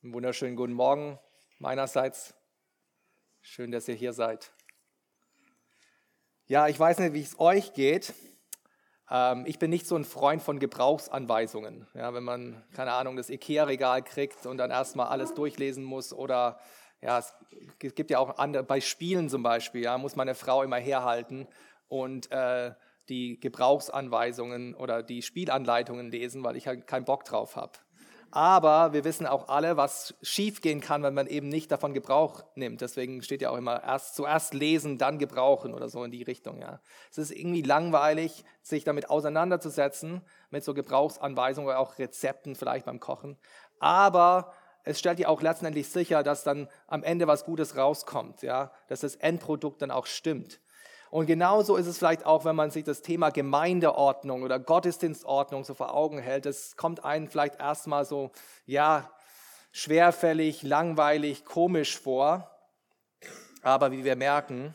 Einen wunderschönen guten Morgen meinerseits. Schön, dass ihr hier seid. Ja, ich weiß nicht, wie es euch geht. Ähm, ich bin nicht so ein Freund von Gebrauchsanweisungen. Ja, wenn man, keine Ahnung, das IKEA-Regal kriegt und dann erstmal alles durchlesen muss oder ja, es gibt ja auch andere, bei Spielen zum Beispiel, ja, muss meine Frau immer herhalten und äh, die Gebrauchsanweisungen oder die Spielanleitungen lesen, weil ich halt keinen Bock drauf habe. Aber wir wissen auch alle, was schiefgehen kann, wenn man eben nicht davon Gebrauch nimmt. Deswegen steht ja auch immer erst zuerst lesen, dann gebrauchen oder so in die Richtung. Ja. Es ist irgendwie langweilig, sich damit auseinanderzusetzen, mit so Gebrauchsanweisungen oder auch Rezepten vielleicht beim Kochen. Aber es stellt ja auch letztendlich sicher, dass dann am Ende was Gutes rauskommt, ja, dass das Endprodukt dann auch stimmt. Und genauso ist es vielleicht auch, wenn man sich das Thema Gemeindeordnung oder Gottesdienstordnung so vor Augen hält. Es kommt einem vielleicht erstmal so, ja, schwerfällig, langweilig, komisch vor. Aber wie wir merken,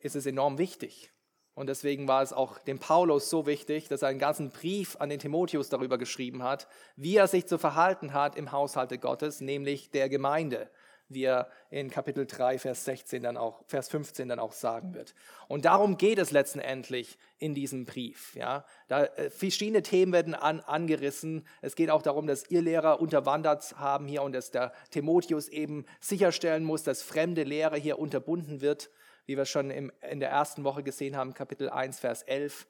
ist es enorm wichtig. Und deswegen war es auch dem Paulus so wichtig, dass er einen ganzen Brief an den Timotheus darüber geschrieben hat, wie er sich zu verhalten hat im Haushalte Gottes, nämlich der Gemeinde wie er in Kapitel 3, Vers 16 dann auch, Vers 15 dann auch sagen wird. Und darum geht es letztendlich in diesem Brief. Ja, da äh, verschiedene Themen werden an, angerissen. Es geht auch darum, dass ihr Lehrer unterwandert haben hier und dass der Timotheus eben sicherstellen muss, dass fremde Lehre hier unterbunden wird, wie wir schon im, in der ersten Woche gesehen haben, Kapitel 1, Vers 11.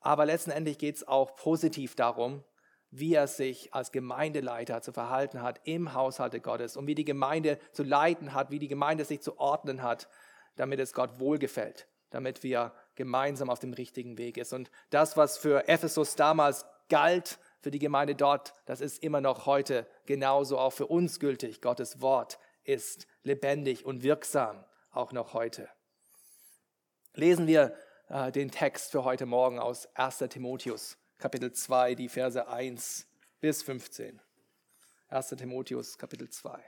Aber letztendlich geht es auch positiv darum, wie er sich als Gemeindeleiter zu verhalten hat im Haushalte Gottes und wie die Gemeinde zu leiten hat, wie die Gemeinde sich zu ordnen hat, damit es Gott wohlgefällt, damit wir gemeinsam auf dem richtigen Weg ist. Und das, was für Ephesus damals galt, für die Gemeinde dort, das ist immer noch heute genauso auch für uns gültig. Gottes Wort ist lebendig und wirksam, auch noch heute. Lesen wir äh, den Text für heute Morgen aus 1 Timotheus Kapitel 2, die Verse 1 bis 15. 1. Timotheus, Kapitel 2.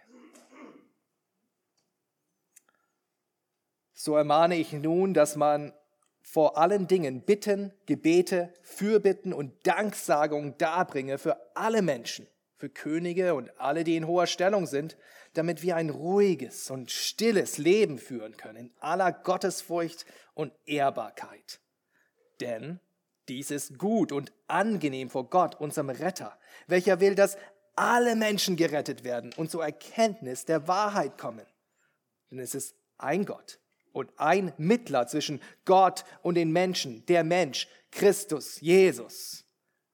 So ermahne ich nun, dass man vor allen Dingen Bitten, Gebete, Fürbitten und Danksagung darbringe für alle Menschen, für Könige und alle, die in hoher Stellung sind, damit wir ein ruhiges und stilles Leben führen können, in aller Gottesfurcht und Ehrbarkeit. Denn dies ist gut und angenehm vor Gott, unserem Retter, welcher will, dass alle Menschen gerettet werden und zur Erkenntnis der Wahrheit kommen. Denn es ist ein Gott und ein Mittler zwischen Gott und den Menschen, der Mensch, Christus, Jesus,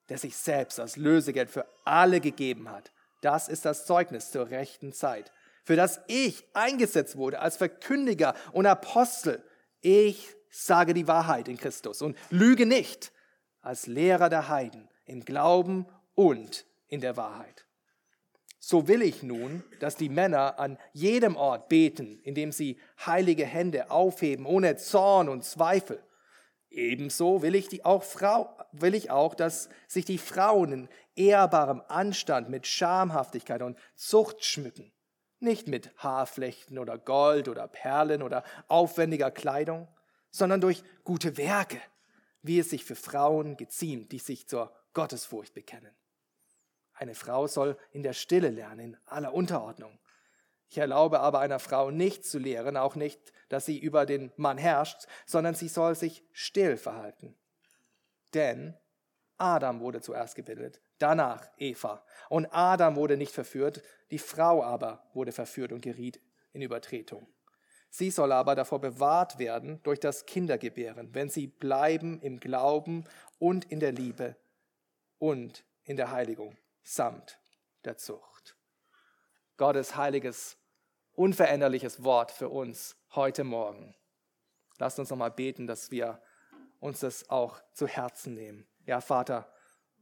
der sich selbst als Lösegeld für alle gegeben hat. Das ist das Zeugnis zur rechten Zeit, für das ich eingesetzt wurde als Verkündiger und Apostel. Ich sage die Wahrheit in Christus und lüge nicht als Lehrer der Heiden im Glauben und in der Wahrheit. So will ich nun, dass die Männer an jedem Ort beten, indem sie heilige Hände aufheben, ohne Zorn und Zweifel. Ebenso will ich, die auch Frau, will ich auch, dass sich die Frauen in ehrbarem Anstand mit Schamhaftigkeit und Zucht schmücken, nicht mit Haarflechten oder Gold oder Perlen oder aufwendiger Kleidung, sondern durch gute Werke wie es sich für Frauen geziemt, die sich zur Gottesfurcht bekennen. Eine Frau soll in der Stille lernen, in aller Unterordnung. Ich erlaube aber einer Frau nicht zu lehren, auch nicht, dass sie über den Mann herrscht, sondern sie soll sich still verhalten. Denn Adam wurde zuerst gebildet, danach Eva. Und Adam wurde nicht verführt, die Frau aber wurde verführt und geriet in Übertretung. Sie soll aber davor bewahrt werden durch das Kindergebären, wenn sie bleiben im Glauben und in der Liebe und in der Heiligung samt der Zucht. Gottes heiliges, unveränderliches Wort für uns heute Morgen. Lasst uns nochmal beten, dass wir uns das auch zu Herzen nehmen. Ja, Vater,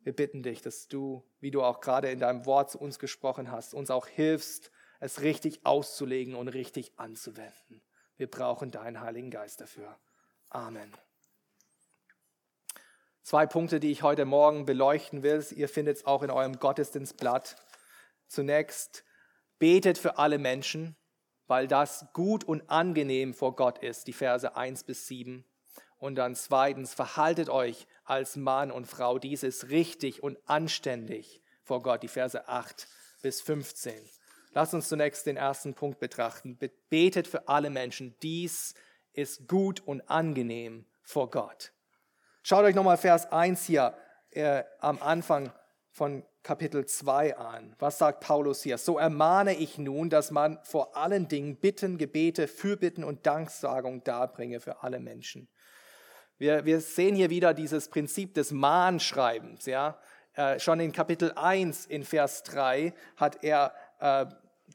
wir bitten dich, dass du, wie du auch gerade in deinem Wort zu uns gesprochen hast, uns auch hilfst, es richtig auszulegen und richtig anzuwenden. Wir brauchen deinen Heiligen Geist dafür. Amen. Zwei Punkte, die ich heute Morgen beleuchten will. Ihr findet es auch in eurem Gottesdienstblatt. Zunächst, betet für alle Menschen, weil das gut und angenehm vor Gott ist, die Verse 1 bis 7. Und dann zweitens, verhaltet euch als Mann und Frau, dies ist richtig und anständig vor Gott, die Verse 8 bis 15. Lass uns zunächst den ersten Punkt betrachten. Betet für alle Menschen. Dies ist gut und angenehm vor Gott. Schaut euch nochmal Vers 1 hier äh, am Anfang von Kapitel 2 an. Was sagt Paulus hier? So ermahne ich nun, dass man vor allen Dingen Bitten, Gebete, Fürbitten und Danksagung darbringe für alle Menschen. Wir, wir sehen hier wieder dieses Prinzip des Mahnschreibens. Ja? Äh, schon in Kapitel 1 in Vers 3 hat er äh,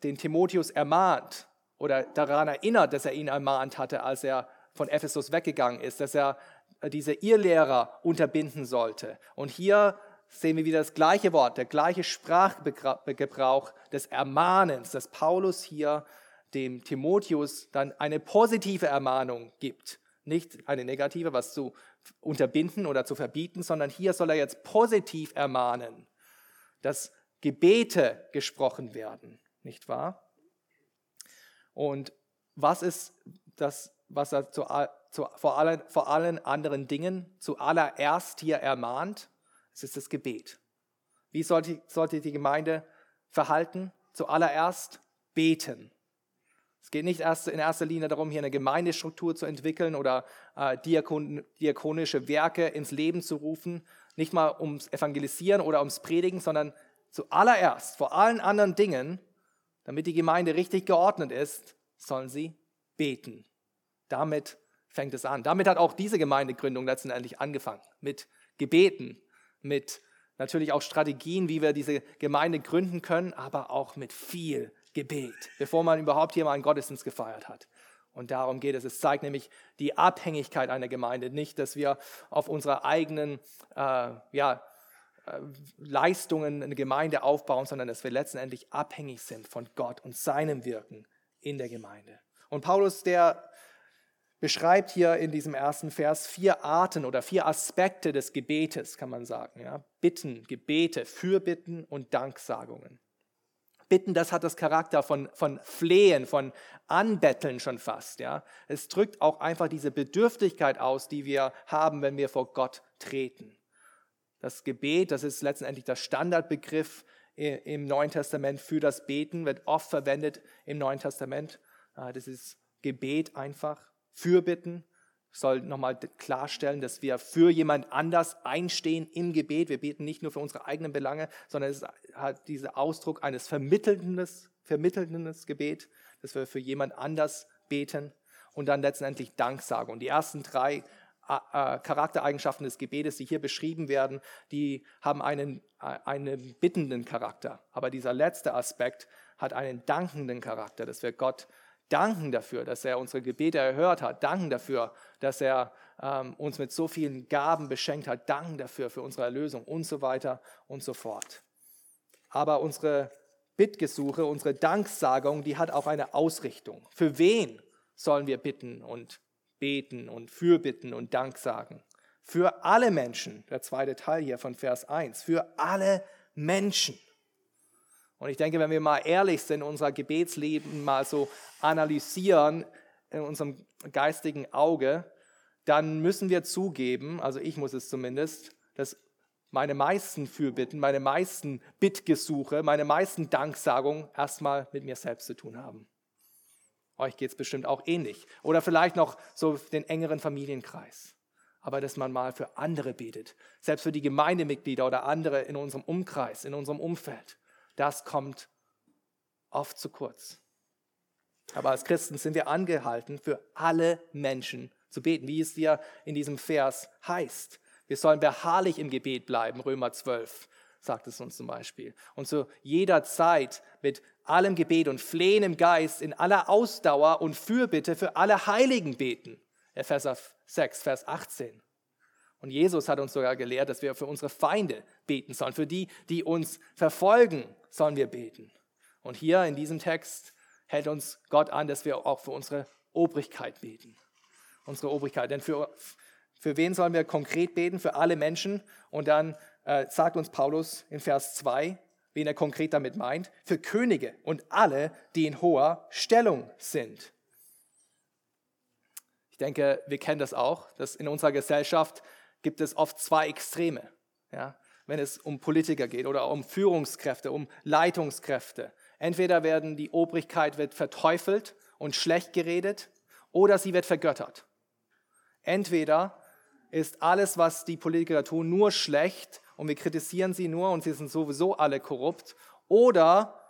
den Timotheus ermahnt oder daran erinnert, dass er ihn ermahnt hatte, als er von Ephesus weggegangen ist, dass er diese Irrlehrer unterbinden sollte. Und hier sehen wir wieder das gleiche Wort, der gleiche Sprachgebrauch des Ermahnens, dass Paulus hier dem Timotheus dann eine positive Ermahnung gibt. Nicht eine negative, was zu unterbinden oder zu verbieten, sondern hier soll er jetzt positiv ermahnen, dass Gebete gesprochen werden, nicht wahr? Und was ist das, was er zu, zu, vor, allen, vor allen anderen Dingen zuallererst hier ermahnt? Es ist das Gebet. Wie sollte, sollte die Gemeinde verhalten? Zuallererst beten. Es geht nicht erst in erster Linie darum, hier eine Gemeindestruktur zu entwickeln oder äh, diakon, diakonische Werke ins Leben zu rufen. Nicht mal ums Evangelisieren oder ums Predigen, sondern zuallererst, vor allen anderen Dingen, damit die Gemeinde richtig geordnet ist, sollen sie beten. Damit fängt es an. Damit hat auch diese Gemeindegründung letztendlich angefangen. Mit Gebeten, mit natürlich auch Strategien, wie wir diese Gemeinde gründen können, aber auch mit viel Gebet, bevor man überhaupt hier mal einen Gottesdienst gefeiert hat. Und darum geht es. Es zeigt nämlich die Abhängigkeit einer Gemeinde. Nicht, dass wir auf unsere eigenen äh, ja, Leistungen eine Gemeinde aufbauen, sondern dass wir letztendlich abhängig sind von Gott und seinem Wirken in der Gemeinde. Und Paulus, der beschreibt hier in diesem ersten Vers vier Arten oder vier Aspekte des Gebetes, kann man sagen. Ja? Bitten, Gebete, Fürbitten und Danksagungen. Bitten, das hat das Charakter von, von Flehen, von Anbetteln schon fast. Ja? Es drückt auch einfach diese Bedürftigkeit aus, die wir haben, wenn wir vor Gott treten. Das Gebet, das ist letztendlich der Standardbegriff im Neuen Testament für das Beten, wird oft verwendet im Neuen Testament. Das ist Gebet einfach. Fürbitten soll nochmal klarstellen, dass wir für jemand anders einstehen im Gebet. Wir beten nicht nur für unsere eigenen Belange, sondern es hat diesen Ausdruck eines vermittelndes, vermittelndes Gebet, dass wir für jemand anders beten und dann letztendlich Dank sagen. Und die ersten drei Charaktereigenschaften des Gebetes, die hier beschrieben werden, die haben einen, äh, einen bittenden Charakter. Aber dieser letzte Aspekt hat einen dankenden Charakter, dass wir Gott danken dafür, dass er unsere Gebete erhört hat, danken dafür, dass er ähm, uns mit so vielen Gaben beschenkt hat, danken dafür für unsere Erlösung und so weiter und so fort. Aber unsere Bittgesuche, unsere Danksagung, die hat auch eine Ausrichtung. Für wen sollen wir bitten und beten und fürbitten und Dank sagen? Für alle Menschen, der zweite Teil hier von Vers 1, für alle Menschen. Und ich denke, wenn wir mal ehrlich sind, unser Gebetsleben mal so analysieren in unserem geistigen Auge, dann müssen wir zugeben, also ich muss es zumindest, dass meine meisten Fürbitten, meine meisten Bittgesuche, meine meisten Danksagungen erstmal mit mir selbst zu tun haben. Euch geht es bestimmt auch ähnlich. Oder vielleicht noch so den engeren Familienkreis. Aber dass man mal für andere betet, selbst für die Gemeindemitglieder oder andere in unserem Umkreis, in unserem Umfeld das kommt oft zu kurz. Aber als Christen sind wir angehalten, für alle Menschen zu beten, wie es dir in diesem Vers heißt. Wir sollen beharrlich im Gebet bleiben, Römer 12 sagt es uns zum Beispiel. Und zu jeder Zeit mit allem Gebet und Flehen im Geist, in aller Ausdauer und Fürbitte für alle Heiligen beten. Epheser 6, Vers 18. Und Jesus hat uns sogar gelehrt, dass wir für unsere Feinde beten sollen. Für die, die uns verfolgen, sollen wir beten. Und hier in diesem Text hält uns Gott an, dass wir auch für unsere Obrigkeit beten. Unsere Obrigkeit. Denn für, für wen sollen wir konkret beten? Für alle Menschen. Und dann äh, sagt uns Paulus in Vers 2, wen er konkret damit meint. Für Könige und alle, die in hoher Stellung sind. Ich denke, wir kennen das auch, dass in unserer Gesellschaft gibt es oft zwei Extreme. Ja? Wenn es um Politiker geht oder um Führungskräfte, um Leitungskräfte. Entweder werden die Obrigkeit wird verteufelt und schlecht geredet oder sie wird vergöttert. Entweder ist alles, was die Politiker tun, nur schlecht und wir kritisieren sie nur und sie sind sowieso alle korrupt oder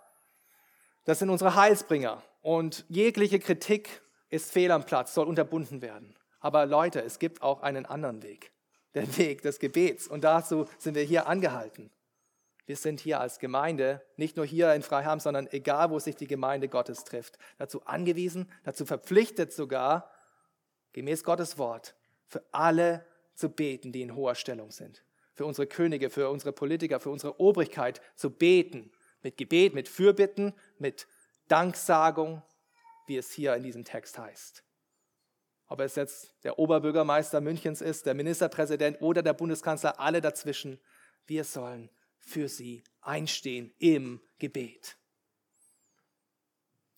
das sind unsere Heilsbringer und jegliche Kritik ist fehl am Platz, soll unterbunden werden. Aber Leute, es gibt auch einen anderen Weg, der Weg des Gebets und dazu sind wir hier angehalten. Wir sind hier als Gemeinde, nicht nur hier in Freiham, sondern egal, wo sich die Gemeinde Gottes trifft, dazu angewiesen, dazu verpflichtet sogar, gemäß Gottes Wort, für alle zu beten, die in hoher Stellung sind. Für unsere Könige, für unsere Politiker, für unsere Obrigkeit zu beten. Mit Gebet, mit Fürbitten, mit Danksagung, wie es hier in diesem Text heißt. Ob es jetzt der Oberbürgermeister Münchens ist, der Ministerpräsident oder der Bundeskanzler, alle dazwischen, wir sollen für sie einstehen im Gebet.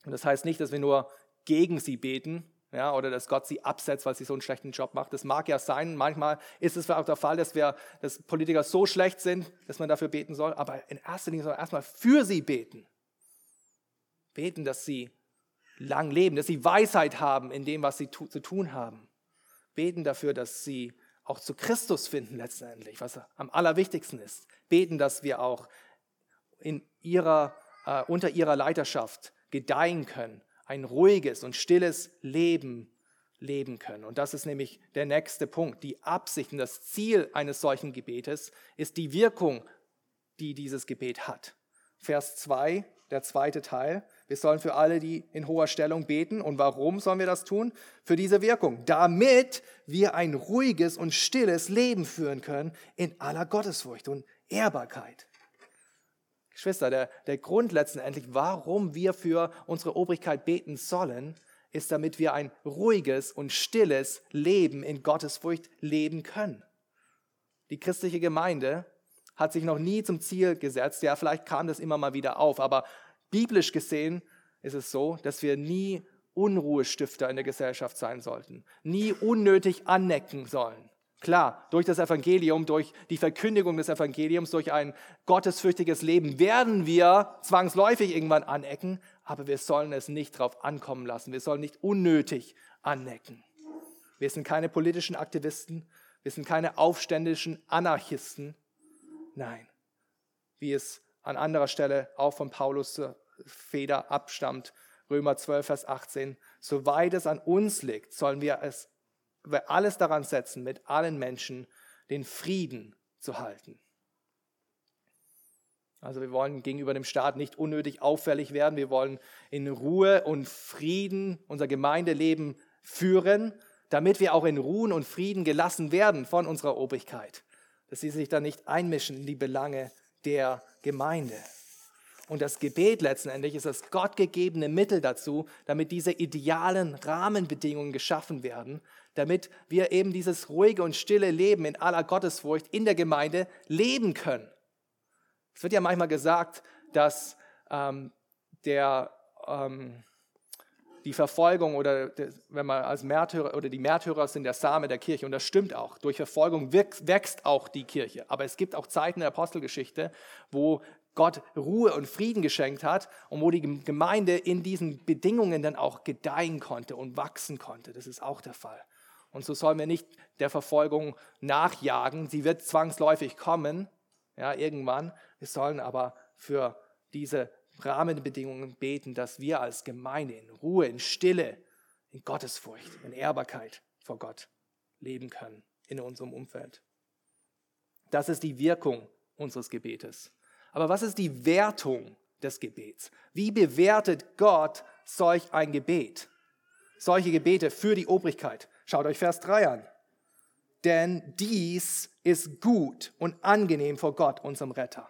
Und das heißt nicht, dass wir nur gegen sie beten, ja, oder dass Gott sie absetzt, weil sie so einen schlechten Job macht. Das mag ja sein. Manchmal ist es auch der Fall, dass wir, dass Politiker so schlecht sind, dass man dafür beten soll. Aber in erster Linie soll man erstmal für sie beten. Beten, dass sie lang leben, dass sie Weisheit haben in dem, was sie zu tun haben. Beten dafür, dass sie auch zu Christus finden letztendlich, was am allerwichtigsten ist. Beten, dass wir auch in ihrer, äh, unter ihrer Leiterschaft gedeihen können, ein ruhiges und stilles Leben leben können. Und das ist nämlich der nächste Punkt. Die Absicht und das Ziel eines solchen Gebetes ist die Wirkung, die dieses Gebet hat. Vers 2 der zweite Teil. Wir sollen für alle, die in hoher Stellung beten. Und warum sollen wir das tun? Für diese Wirkung. Damit wir ein ruhiges und stilles Leben führen können in aller Gottesfurcht und Ehrbarkeit. Geschwister, der, der Grund letztendlich, warum wir für unsere Obrigkeit beten sollen, ist, damit wir ein ruhiges und stilles Leben in Gottesfurcht leben können. Die christliche Gemeinde hat sich noch nie zum Ziel gesetzt. Ja, vielleicht kam das immer mal wieder auf, aber biblisch gesehen ist es so, dass wir nie Unruhestifter in der Gesellschaft sein sollten, nie unnötig annecken sollen. Klar, durch das Evangelium, durch die Verkündigung des Evangeliums, durch ein gottesfürchtiges Leben werden wir zwangsläufig irgendwann anecken, aber wir sollen es nicht darauf ankommen lassen. Wir sollen nicht unnötig anecken. Wir sind keine politischen Aktivisten, wir sind keine aufständischen Anarchisten, Nein, wie es an anderer Stelle auch von Paulus Feder abstammt, Römer 12, Vers 18, soweit es an uns liegt, sollen wir es wir alles daran setzen, mit allen Menschen den Frieden zu halten. Also wir wollen gegenüber dem Staat nicht unnötig auffällig werden. Wir wollen in Ruhe und Frieden unser Gemeindeleben führen, damit wir auch in Ruhen und Frieden gelassen werden von unserer Obrigkeit dass sie sich da nicht einmischen in die Belange der Gemeinde. Und das Gebet letztendlich ist das gottgegebene Mittel dazu, damit diese idealen Rahmenbedingungen geschaffen werden, damit wir eben dieses ruhige und stille Leben in aller Gottesfurcht in der Gemeinde leben können. Es wird ja manchmal gesagt, dass ähm, der, ähm, die Verfolgung oder wenn man als Märtyrer oder die Märtyrer sind der Same der Kirche und das stimmt auch. Durch Verfolgung wächst auch die Kirche. Aber es gibt auch Zeiten der Apostelgeschichte, wo Gott Ruhe und Frieden geschenkt hat und wo die Gemeinde in diesen Bedingungen dann auch gedeihen konnte und wachsen konnte. Das ist auch der Fall. Und so sollen wir nicht der Verfolgung nachjagen. Sie wird zwangsläufig kommen, ja, irgendwann. Wir sollen aber für diese Rahmenbedingungen beten, dass wir als Gemeinde in Ruhe, in Stille, in Gottesfurcht, in Ehrbarkeit vor Gott leben können in unserem Umfeld. Das ist die Wirkung unseres Gebetes. Aber was ist die Wertung des Gebets? Wie bewertet Gott solch ein Gebet? Solche Gebete für die Obrigkeit. Schaut euch Vers 3 an. Denn dies ist gut und angenehm vor Gott, unserem Retter.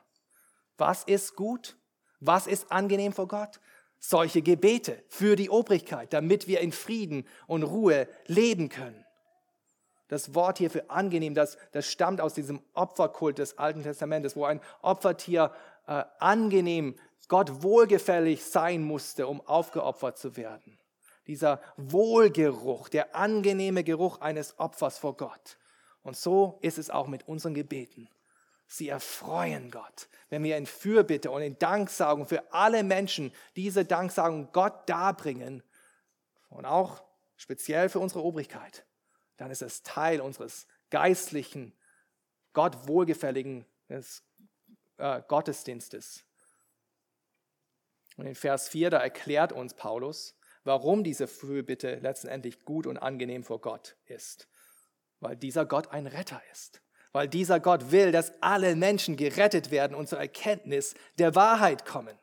Was ist gut? Was ist angenehm vor Gott? Solche Gebete für die Obrigkeit, damit wir in Frieden und Ruhe leben können. Das Wort hier für angenehm, das, das stammt aus diesem Opferkult des Alten Testamentes, wo ein Opfertier äh, angenehm, Gott wohlgefällig sein musste, um aufgeopfert zu werden. Dieser Wohlgeruch, der angenehme Geruch eines Opfers vor Gott. Und so ist es auch mit unseren Gebeten. Sie erfreuen Gott, wenn wir in Fürbitte und in Danksagung für alle Menschen diese Danksagung Gott darbringen und auch speziell für unsere Obrigkeit, dann ist es Teil unseres geistlichen, Gott wohlgefälligen äh, Gottesdienstes. Und in Vers 4, da erklärt uns Paulus, warum diese Fürbitte letztendlich gut und angenehm vor Gott ist. Weil dieser Gott ein Retter ist weil dieser Gott will, dass alle Menschen gerettet werden und zur Erkenntnis der Wahrheit kommen.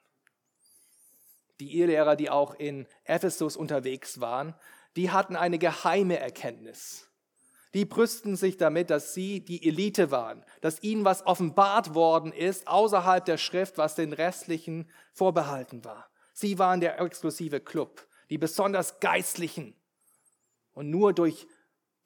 Die Irrlehrer, die auch in Ephesus unterwegs waren, die hatten eine geheime Erkenntnis. Die brüsten sich damit, dass sie die Elite waren, dass ihnen was offenbart worden ist außerhalb der Schrift, was den restlichen vorbehalten war. Sie waren der exklusive Club, die besonders Geistlichen. Und nur durch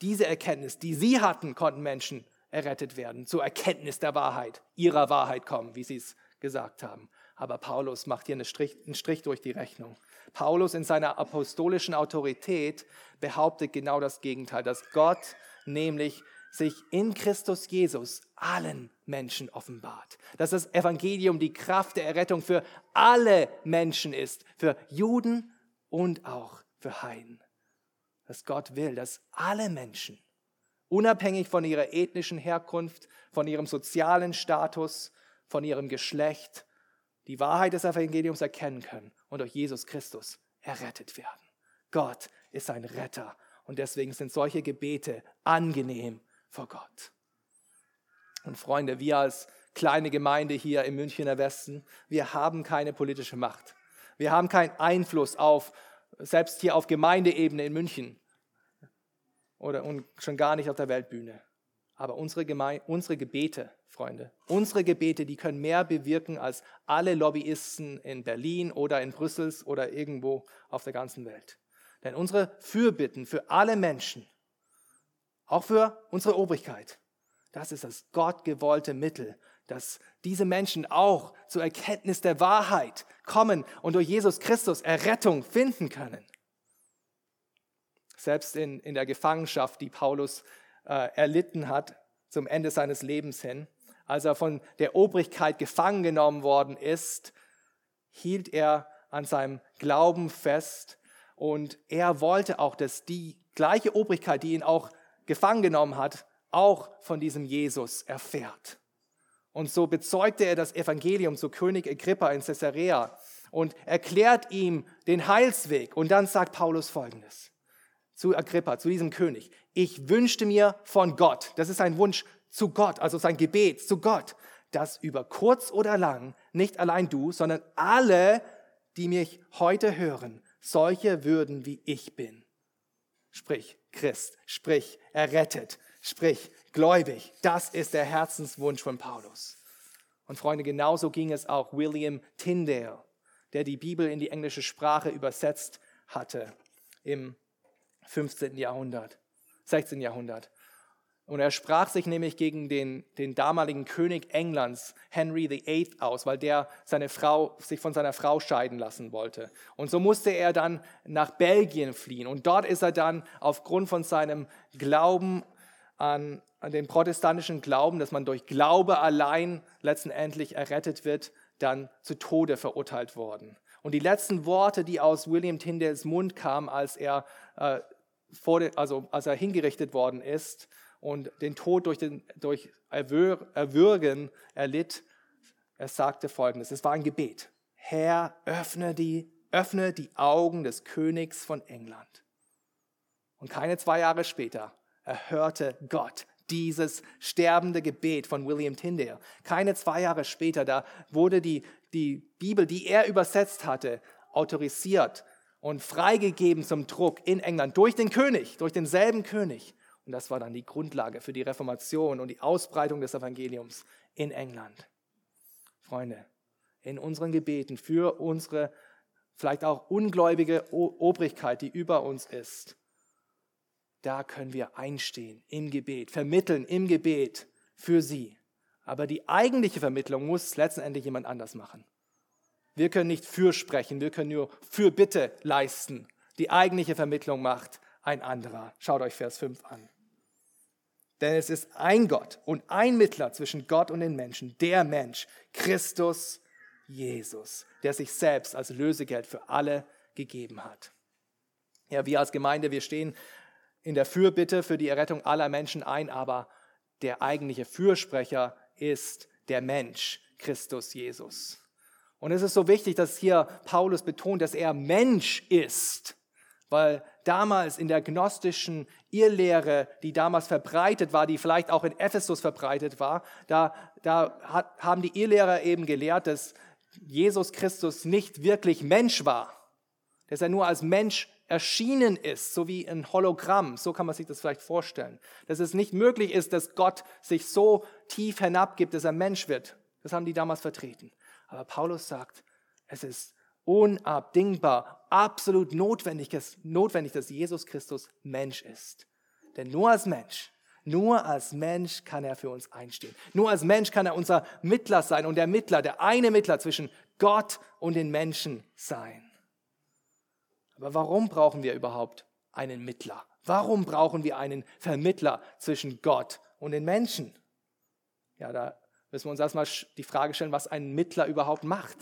diese Erkenntnis, die sie hatten, konnten Menschen errettet werden, zur Erkenntnis der Wahrheit, ihrer Wahrheit kommen, wie sie es gesagt haben. Aber Paulus macht hier einen Strich, einen Strich durch die Rechnung. Paulus in seiner apostolischen Autorität behauptet genau das Gegenteil, dass Gott nämlich sich in Christus Jesus allen Menschen offenbart. Dass das Evangelium die Kraft der Errettung für alle Menschen ist, für Juden und auch für Heiden. Dass Gott will, dass alle Menschen unabhängig von ihrer ethnischen Herkunft, von ihrem sozialen Status, von ihrem Geschlecht, die Wahrheit des Evangeliums erkennen können und durch Jesus Christus errettet werden. Gott ist ein Retter und deswegen sind solche Gebete angenehm vor Gott. Und Freunde, wir als kleine Gemeinde hier im Münchner Westen, wir haben keine politische Macht. Wir haben keinen Einfluss auf, selbst hier auf Gemeindeebene in München, oder und schon gar nicht auf der Weltbühne. Aber unsere, Geme unsere Gebete, Freunde, unsere Gebete, die können mehr bewirken als alle Lobbyisten in Berlin oder in Brüssel oder irgendwo auf der ganzen Welt. Denn unsere Fürbitten für alle Menschen, auch für unsere Obrigkeit, das ist das gottgewollte Mittel, dass diese Menschen auch zur Erkenntnis der Wahrheit kommen und durch Jesus Christus Errettung finden können selbst in, in der Gefangenschaft, die Paulus äh, erlitten hat zum Ende seines Lebens hin, als er von der Obrigkeit gefangen genommen worden ist, hielt er an seinem Glauben fest und er wollte auch, dass die gleiche Obrigkeit, die ihn auch gefangen genommen hat, auch von diesem Jesus erfährt. Und so bezeugte er das Evangelium zu König Agrippa in Caesarea und erklärt ihm den Heilsweg. Und dann sagt Paulus Folgendes zu Agrippa, zu diesem König. Ich wünschte mir von Gott, das ist ein Wunsch zu Gott, also sein Gebet zu Gott, dass über kurz oder lang nicht allein du, sondern alle, die mich heute hören, solche würden wie ich bin. Sprich Christ, sprich errettet, sprich gläubig. Das ist der Herzenswunsch von Paulus. Und Freunde, genauso ging es auch William Tyndale, der die Bibel in die englische Sprache übersetzt hatte im 15. Jahrhundert, 16. Jahrhundert. Und er sprach sich nämlich gegen den, den damaligen König Englands, Henry VIII, aus, weil der seine Frau, sich von seiner Frau scheiden lassen wollte. Und so musste er dann nach Belgien fliehen. Und dort ist er dann aufgrund von seinem Glauben an, an den protestantischen Glauben, dass man durch Glaube allein letztendlich errettet wird, dann zu Tode verurteilt worden. Und die letzten Worte, die aus William Tyndales Mund kamen, als er äh, den, also als er hingerichtet worden ist und den Tod durch, den, durch Erwür, Erwürgen erlitt, er sagte folgendes, es war ein Gebet. Herr, öffne die, öffne die Augen des Königs von England. Und keine zwei Jahre später erhörte Gott dieses sterbende Gebet von William Tyndale. Keine zwei Jahre später, da wurde die, die Bibel, die er übersetzt hatte, autorisiert und freigegeben zum Druck in England durch den König, durch denselben König. Und das war dann die Grundlage für die Reformation und die Ausbreitung des Evangeliums in England. Freunde, in unseren Gebeten für unsere vielleicht auch ungläubige Obrigkeit, die über uns ist, da können wir einstehen im Gebet, vermitteln im Gebet für sie. Aber die eigentliche Vermittlung muss letztendlich jemand anders machen. Wir können nicht fürsprechen, wir können nur für Bitte leisten. Die eigentliche Vermittlung macht ein anderer. Schaut euch Vers 5 an. Denn es ist ein Gott und ein Mittler zwischen Gott und den Menschen, der Mensch, Christus Jesus, der sich selbst als Lösegeld für alle gegeben hat. Ja, wir als Gemeinde, wir stehen in der Fürbitte für die Errettung aller Menschen ein, aber der eigentliche Fürsprecher ist der Mensch, Christus Jesus. Und es ist so wichtig, dass hier Paulus betont, dass er Mensch ist, weil damals in der gnostischen Irrlehre, die damals verbreitet war, die vielleicht auch in Ephesus verbreitet war, da, da hat, haben die Irrlehrer eben gelehrt, dass Jesus Christus nicht wirklich Mensch war, dass er nur als Mensch erschienen ist, so wie ein Hologramm, so kann man sich das vielleicht vorstellen, dass es nicht möglich ist, dass Gott sich so tief hinabgibt, dass er Mensch wird. Das haben die damals vertreten. Aber Paulus sagt, es ist unabdingbar, absolut notwendig, notwendig, dass Jesus Christus Mensch ist. Denn nur als Mensch, nur als Mensch kann er für uns einstehen. Nur als Mensch kann er unser Mittler sein und der Mittler, der eine Mittler zwischen Gott und den Menschen sein. Aber warum brauchen wir überhaupt einen Mittler? Warum brauchen wir einen Vermittler zwischen Gott und den Menschen? Ja, da müssen wir uns erstmal die Frage stellen, was ein Mittler überhaupt macht.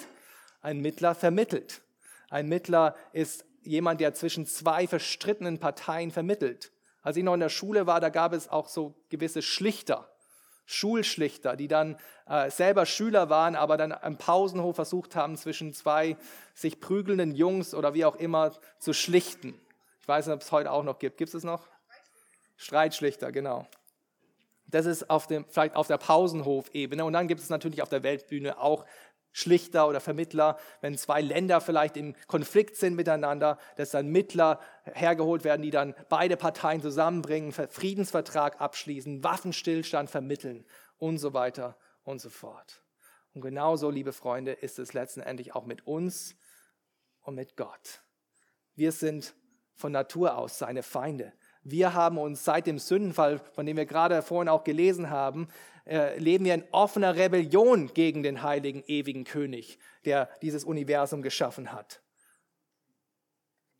Ein Mittler vermittelt. Ein Mittler ist jemand, der zwischen zwei verstrittenen Parteien vermittelt. Als ich noch in der Schule war, da gab es auch so gewisse Schlichter, Schulschlichter, die dann äh, selber Schüler waren, aber dann am Pausenhof versucht haben, zwischen zwei sich prügelnden Jungs oder wie auch immer zu schlichten. Ich weiß nicht, ob es heute auch noch gibt. Gibt es es noch? Streitschlichter, genau. Das ist auf dem, vielleicht auf der Pausenhofebene. Und dann gibt es natürlich auf der Weltbühne auch Schlichter oder Vermittler, wenn zwei Länder vielleicht im Konflikt sind miteinander, dass dann Mittler hergeholt werden, die dann beide Parteien zusammenbringen, Friedensvertrag abschließen, Waffenstillstand vermitteln und so weiter und so fort. Und genauso, liebe Freunde, ist es letztendlich auch mit uns und mit Gott. Wir sind von Natur aus seine Feinde. Wir haben uns seit dem Sündenfall, von dem wir gerade vorhin auch gelesen haben, leben wir in offener Rebellion gegen den heiligen, ewigen König, der dieses Universum geschaffen hat.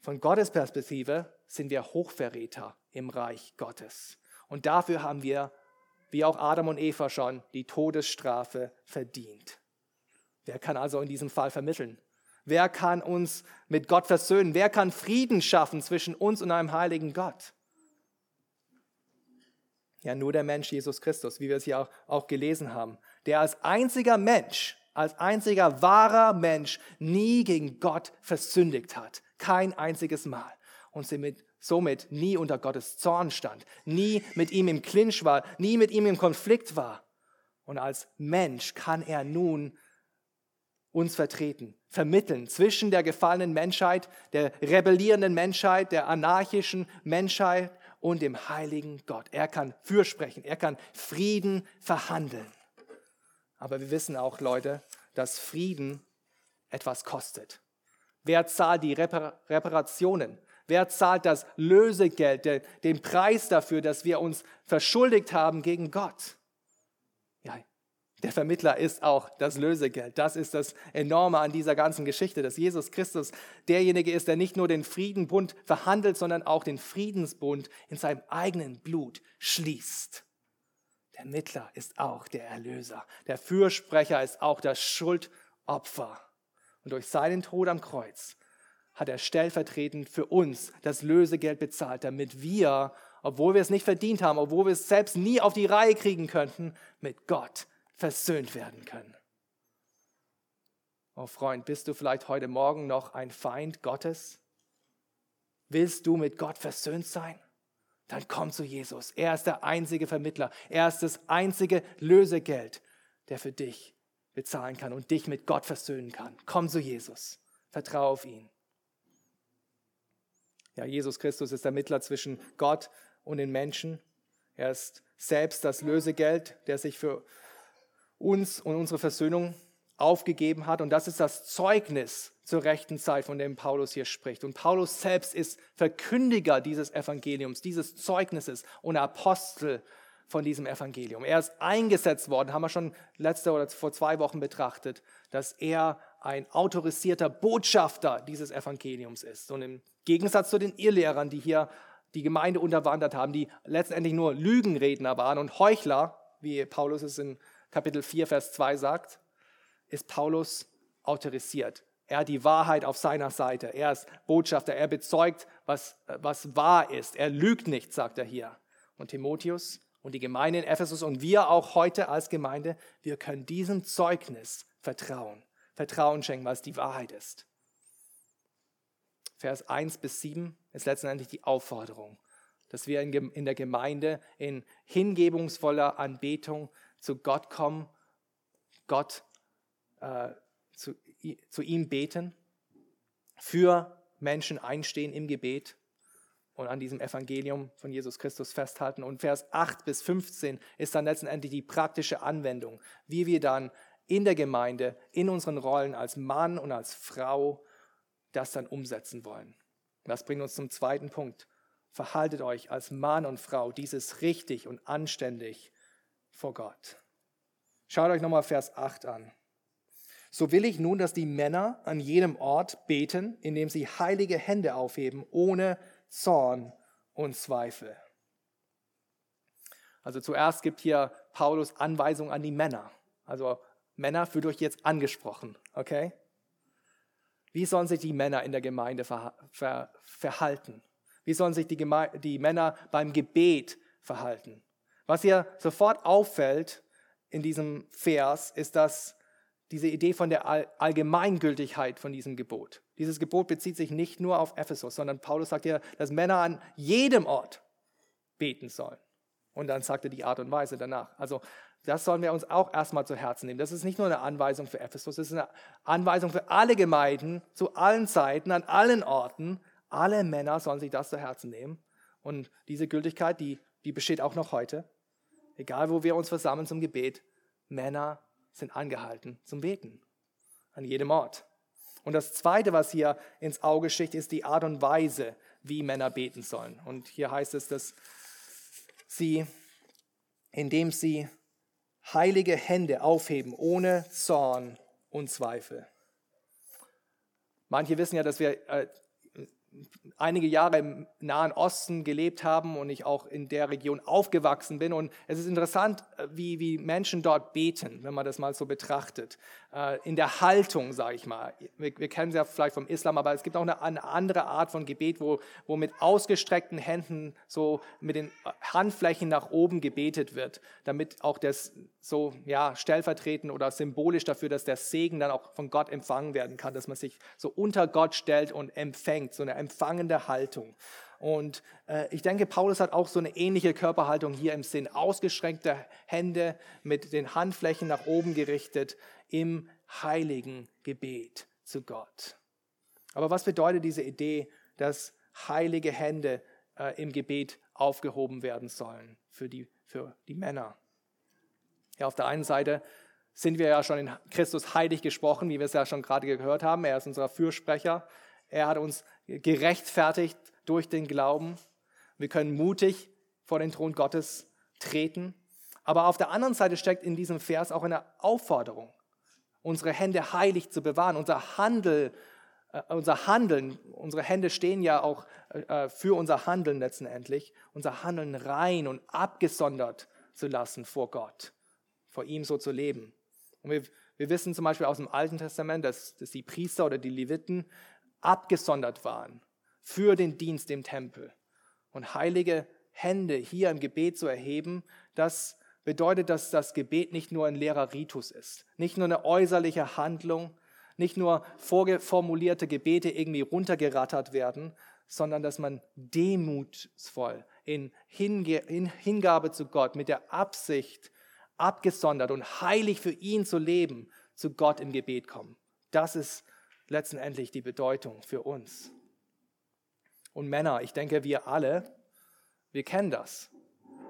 Von Gottes Perspektive sind wir Hochverräter im Reich Gottes. Und dafür haben wir, wie auch Adam und Eva schon, die Todesstrafe verdient. Wer kann also in diesem Fall vermitteln? Wer kann uns mit Gott versöhnen? Wer kann Frieden schaffen zwischen uns und einem heiligen Gott? Ja, nur der Mensch Jesus Christus, wie wir es hier auch, auch gelesen haben, der als einziger Mensch, als einziger wahrer Mensch nie gegen Gott versündigt hat. Kein einziges Mal. Und somit, nie unter Gottes Zorn stand, nie mit ihm im Clinch war, nie mit ihm im Konflikt war. Und als Mensch kann er nun uns vertreten, vermitteln zwischen der gefallenen Menschheit, der rebellierenden Menschheit, der anarchischen Menschheit und dem heiligen Gott. Er kann fürsprechen, er kann Frieden verhandeln. Aber wir wissen auch, Leute, dass Frieden etwas kostet. Wer zahlt die Repar Reparationen? Wer zahlt das Lösegeld, den Preis dafür, dass wir uns verschuldigt haben gegen Gott? Der Vermittler ist auch das Lösegeld. Das ist das Enorme an dieser ganzen Geschichte, dass Jesus Christus derjenige ist, der nicht nur den Friedenbund verhandelt, sondern auch den Friedensbund in seinem eigenen Blut schließt. Der Mittler ist auch der Erlöser. Der Fürsprecher ist auch das Schuldopfer. Und durch seinen Tod am Kreuz hat er stellvertretend für uns das Lösegeld bezahlt, damit wir, obwohl wir es nicht verdient haben, obwohl wir es selbst nie auf die Reihe kriegen könnten, mit Gott versöhnt werden können. Oh Freund, bist du vielleicht heute Morgen noch ein Feind Gottes? Willst du mit Gott versöhnt sein? Dann komm zu Jesus. Er ist der einzige Vermittler. Er ist das einzige Lösegeld, der für dich bezahlen kann und dich mit Gott versöhnen kann. Komm zu Jesus. Vertraue auf ihn. Ja, Jesus Christus ist der Mittler zwischen Gott und den Menschen. Er ist selbst das Lösegeld, der sich für uns und unsere Versöhnung aufgegeben hat. Und das ist das Zeugnis zur rechten Zeit, von dem Paulus hier spricht. Und Paulus selbst ist Verkündiger dieses Evangeliums, dieses Zeugnisses und Apostel von diesem Evangelium. Er ist eingesetzt worden, haben wir schon letzte oder vor zwei Wochen betrachtet, dass er ein autorisierter Botschafter dieses Evangeliums ist. Und im Gegensatz zu den Irrlehrern, die hier die Gemeinde unterwandert haben, die letztendlich nur Lügenredner waren und Heuchler, wie Paulus es in Kapitel 4, Vers 2 sagt, ist Paulus autorisiert. Er hat die Wahrheit auf seiner Seite. Er ist Botschafter. Er bezeugt, was, was wahr ist. Er lügt nicht, sagt er hier. Und Timotheus und die Gemeinde in Ephesus und wir auch heute als Gemeinde, wir können diesem Zeugnis vertrauen. Vertrauen schenken, es die Wahrheit ist. Vers 1 bis 7 ist letztendlich die Aufforderung, dass wir in der Gemeinde in hingebungsvoller Anbetung zu Gott kommen, Gott äh, zu, zu ihm beten, für Menschen einstehen im Gebet und an diesem Evangelium von Jesus Christus festhalten. Und Vers 8 bis 15 ist dann letztendlich die praktische Anwendung, wie wir dann in der Gemeinde, in unseren Rollen als Mann und als Frau das dann umsetzen wollen. Das bringt uns zum zweiten Punkt. Verhaltet euch als Mann und Frau dieses richtig und anständig vor Gott. Schaut euch nochmal Vers 8 an. So will ich nun, dass die Männer an jedem Ort beten, indem sie heilige Hände aufheben, ohne Zorn und Zweifel. Also zuerst gibt hier Paulus Anweisungen an die Männer. Also Männer fühlt euch jetzt angesprochen, okay? Wie sollen sich die Männer in der Gemeinde ver ver verhalten? Wie sollen sich die, die Männer beim Gebet verhalten? Was hier sofort auffällt in diesem Vers, ist, dass diese Idee von der Allgemeingültigkeit von diesem Gebot. Dieses Gebot bezieht sich nicht nur auf Ephesus, sondern Paulus sagt ja, dass Männer an jedem Ort beten sollen. Und dann sagt er die Art und Weise danach. Also das sollen wir uns auch erstmal zu Herzen nehmen. Das ist nicht nur eine Anweisung für Ephesus, das ist eine Anweisung für alle Gemeinden, zu allen Zeiten, an allen Orten. Alle Männer sollen sich das zu Herzen nehmen. Und diese Gültigkeit, die, die besteht auch noch heute. Egal, wo wir uns versammeln zum Gebet, Männer sind angehalten zum Beten. An jedem Ort. Und das Zweite, was hier ins Auge sticht, ist die Art und Weise, wie Männer beten sollen. Und hier heißt es, dass sie, indem sie heilige Hände aufheben, ohne Zorn und Zweifel. Manche wissen ja, dass wir äh, einige Jahre im Nahen Osten gelebt haben und ich auch in der Region aufgewachsen bin. Und es ist interessant, äh, wie, wie Menschen dort beten, wenn man das mal so betrachtet. Äh, in der Haltung, sage ich mal. Wir, wir kennen es ja vielleicht vom Islam, aber es gibt auch eine, eine, andere Art von Gebet, wo, wo mit ausgestreckten Händen, so mit den Handflächen nach oben gebetet wird, damit auch das so ja, stellvertretend oder symbolisch dafür, dass der Segen dann auch von Gott empfangen werden kann, dass man sich so unter Gott stellt und empfängt, so eine empfangende Haltung. Und äh, ich denke, Paulus hat auch so eine ähnliche Körperhaltung hier im Sinn. Ausgeschränkte Hände mit den Handflächen nach oben gerichtet im heiligen Gebet zu Gott. Aber was bedeutet diese Idee, dass heilige Hände äh, im Gebet aufgehoben werden sollen für die, für die Männer? Ja, auf der einen Seite sind wir ja schon in Christus heilig gesprochen, wie wir es ja schon gerade gehört haben. Er ist unser Fürsprecher. Er hat uns gerechtfertigt durch den Glauben. Wir können mutig vor den Thron Gottes treten. Aber auf der anderen Seite steckt in diesem Vers auch eine Aufforderung, unsere Hände heilig zu bewahren, unser Handel, äh, unser Handeln, unsere Hände stehen ja auch äh, für unser Handeln letztendlich, unser Handeln rein und abgesondert zu lassen vor Gott, vor ihm so zu leben. Und wir, wir wissen zum Beispiel aus dem Alten Testament, dass, dass die Priester oder die Leviten abgesondert waren für den Dienst im Tempel. Und heilige Hände hier im Gebet zu erheben, das bedeutet, dass das Gebet nicht nur ein leerer Ritus ist, nicht nur eine äußerliche Handlung, nicht nur vorgeformulierte Gebete irgendwie runtergerattert werden, sondern dass man demutsvoll in, Hinge in Hingabe zu Gott mit der Absicht, abgesondert und heilig für ihn zu leben, zu Gott im Gebet kommen. Das ist letztendlich die Bedeutung für uns. Und Männer, ich denke, wir alle, wir kennen das.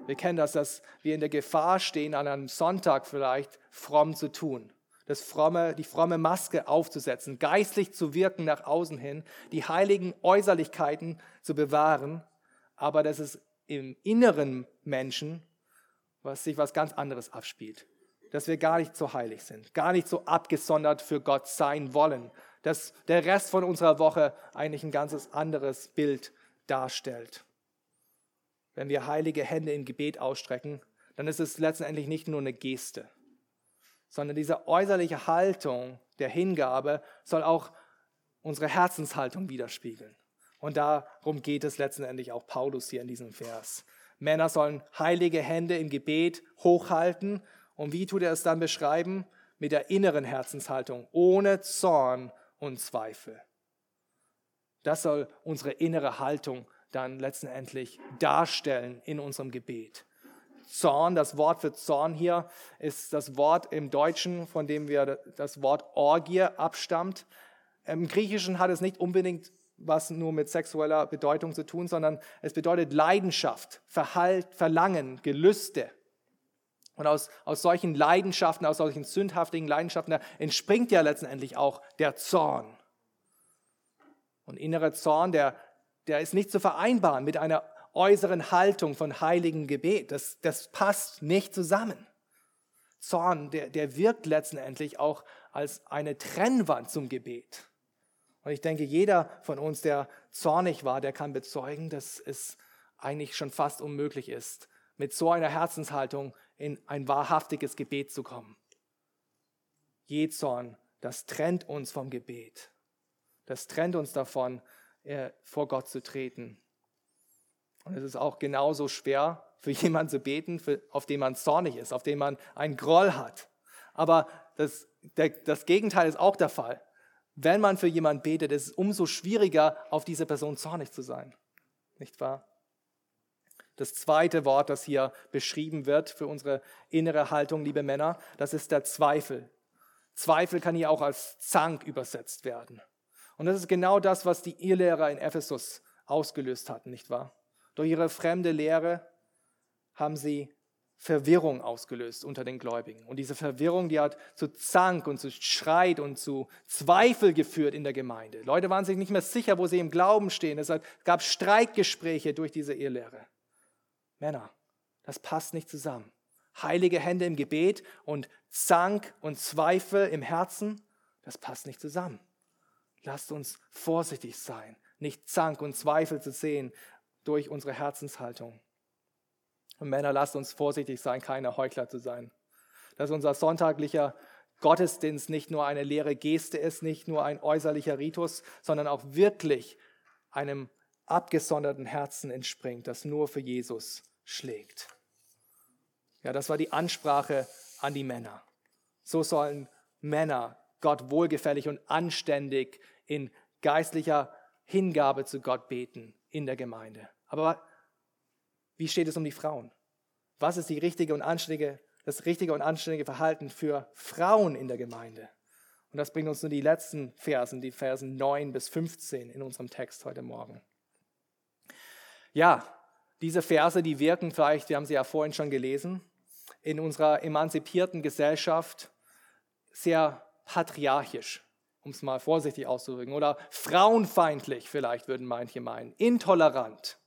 Wir kennen das, dass wir in der Gefahr stehen, an einem Sonntag vielleicht fromm zu tun, das fromme, die fromme Maske aufzusetzen, geistlich zu wirken nach außen hin, die heiligen Äußerlichkeiten zu bewahren, aber dass es im inneren Menschen was sich was ganz anderes abspielt. Dass wir gar nicht so heilig sind, gar nicht so abgesondert für Gott sein wollen, dass der Rest von unserer Woche eigentlich ein ganzes anderes Bild darstellt. wenn wir heilige Hände im Gebet ausstrecken, dann ist es letztendlich nicht nur eine Geste, sondern diese äußerliche Haltung der Hingabe soll auch unsere Herzenshaltung widerspiegeln. Und darum geht es letztendlich auch Paulus hier in diesem Vers. Männer sollen heilige Hände im Gebet hochhalten. Und wie tut er es dann beschreiben? Mit der inneren Herzenshaltung, ohne Zorn und Zweifel. Das soll unsere innere Haltung dann letztendlich darstellen in unserem Gebet. Zorn, das Wort für Zorn hier ist das Wort im Deutschen, von dem wir das Wort Orgie abstammt. Im Griechischen hat es nicht unbedingt was nur mit sexueller Bedeutung zu tun, sondern es bedeutet Leidenschaft, Verhalt, Verlangen, Gelüste. Und aus, aus solchen Leidenschaften, aus solchen sündhaftigen Leidenschaften, da entspringt ja letztendlich auch der Zorn. Und innerer Zorn, der, der ist nicht zu vereinbaren mit einer äußeren Haltung von heiligen Gebet. Das, das passt nicht zusammen. Zorn, der, der wirkt letztendlich auch als eine Trennwand zum Gebet. Und ich denke, jeder von uns, der zornig war, der kann bezeugen, dass es eigentlich schon fast unmöglich ist, mit so einer Herzenshaltung in ein wahrhaftiges Gebet zu kommen. Je Zorn, das trennt uns vom Gebet. Das trennt uns davon, äh, vor Gott zu treten. Und es ist auch genauso schwer für jemanden zu beten, für, auf den man zornig ist, auf den man einen Groll hat. Aber das, der, das Gegenteil ist auch der Fall wenn man für jemanden betet, ist es umso schwieriger, auf diese Person zornig zu sein. Nicht wahr? Das zweite Wort, das hier beschrieben wird für unsere innere Haltung, liebe Männer, das ist der Zweifel. Zweifel kann hier auch als Zank übersetzt werden. Und das ist genau das, was die Irrlehrer in Ephesus ausgelöst hatten, nicht wahr? Durch ihre fremde Lehre haben sie Verwirrung ausgelöst unter den Gläubigen. Und diese Verwirrung, die hat zu Zank und zu Streit und zu Zweifel geführt in der Gemeinde. Leute waren sich nicht mehr sicher, wo sie im Glauben stehen. Es gab Streitgespräche durch diese Irrlehre. Männer, das passt nicht zusammen. Heilige Hände im Gebet und Zank und Zweifel im Herzen, das passt nicht zusammen. Lasst uns vorsichtig sein, nicht Zank und Zweifel zu sehen durch unsere Herzenshaltung. Und Männer, lasst uns vorsichtig sein, keine Heuchler zu sein. Dass unser sonntaglicher Gottesdienst nicht nur eine leere Geste ist, nicht nur ein äußerlicher Ritus, sondern auch wirklich einem abgesonderten Herzen entspringt, das nur für Jesus schlägt. Ja, das war die Ansprache an die Männer. So sollen Männer Gott wohlgefällig und anständig in geistlicher Hingabe zu Gott beten in der Gemeinde. Aber wie steht es um die Frauen? Was ist die richtige und anständige, das richtige und anständige Verhalten für Frauen in der Gemeinde? Und das bringt uns nur die letzten Versen, die Versen 9 bis 15 in unserem Text heute Morgen. Ja, diese Verse, die wirken vielleicht, wir haben sie ja vorhin schon gelesen, in unserer emanzipierten Gesellschaft sehr patriarchisch, um es mal vorsichtig auszudrücken, oder frauenfeindlich vielleicht würden manche meinen, intolerant.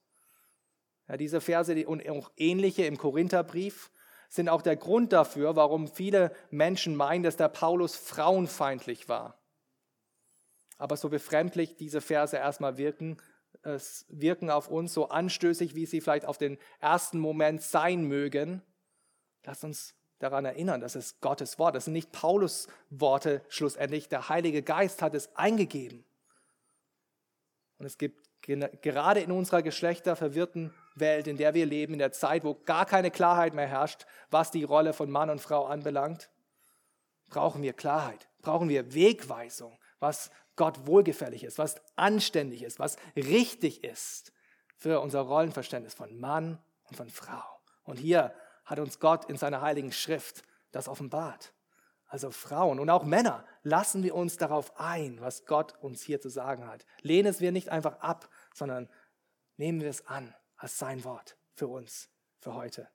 Ja, diese Verse und auch ähnliche im Korintherbrief sind auch der Grund dafür, warum viele Menschen meinen, dass der Paulus frauenfeindlich war. Aber so befremdlich diese Verse erstmal wirken, es wirken auf uns so anstößig, wie sie vielleicht auf den ersten Moment sein mögen, lasst uns daran erinnern, dass es Gottes Wort, das sind nicht Paulus Worte schlussendlich, der Heilige Geist hat es eingegeben. Und es gibt gerade in unserer geschlechterverwirrten Welt, in der wir leben, in der Zeit, wo gar keine Klarheit mehr herrscht, was die Rolle von Mann und Frau anbelangt, brauchen wir Klarheit, brauchen wir Wegweisung, was Gott wohlgefällig ist, was anständig ist, was richtig ist für unser Rollenverständnis von Mann und von Frau. Und hier hat uns Gott in seiner heiligen Schrift das offenbart. Also Frauen und auch Männer, lassen wir uns darauf ein, was Gott uns hier zu sagen hat. Lehnen es wir nicht einfach ab, sondern nehmen wir es an als sein Wort für uns, für heute.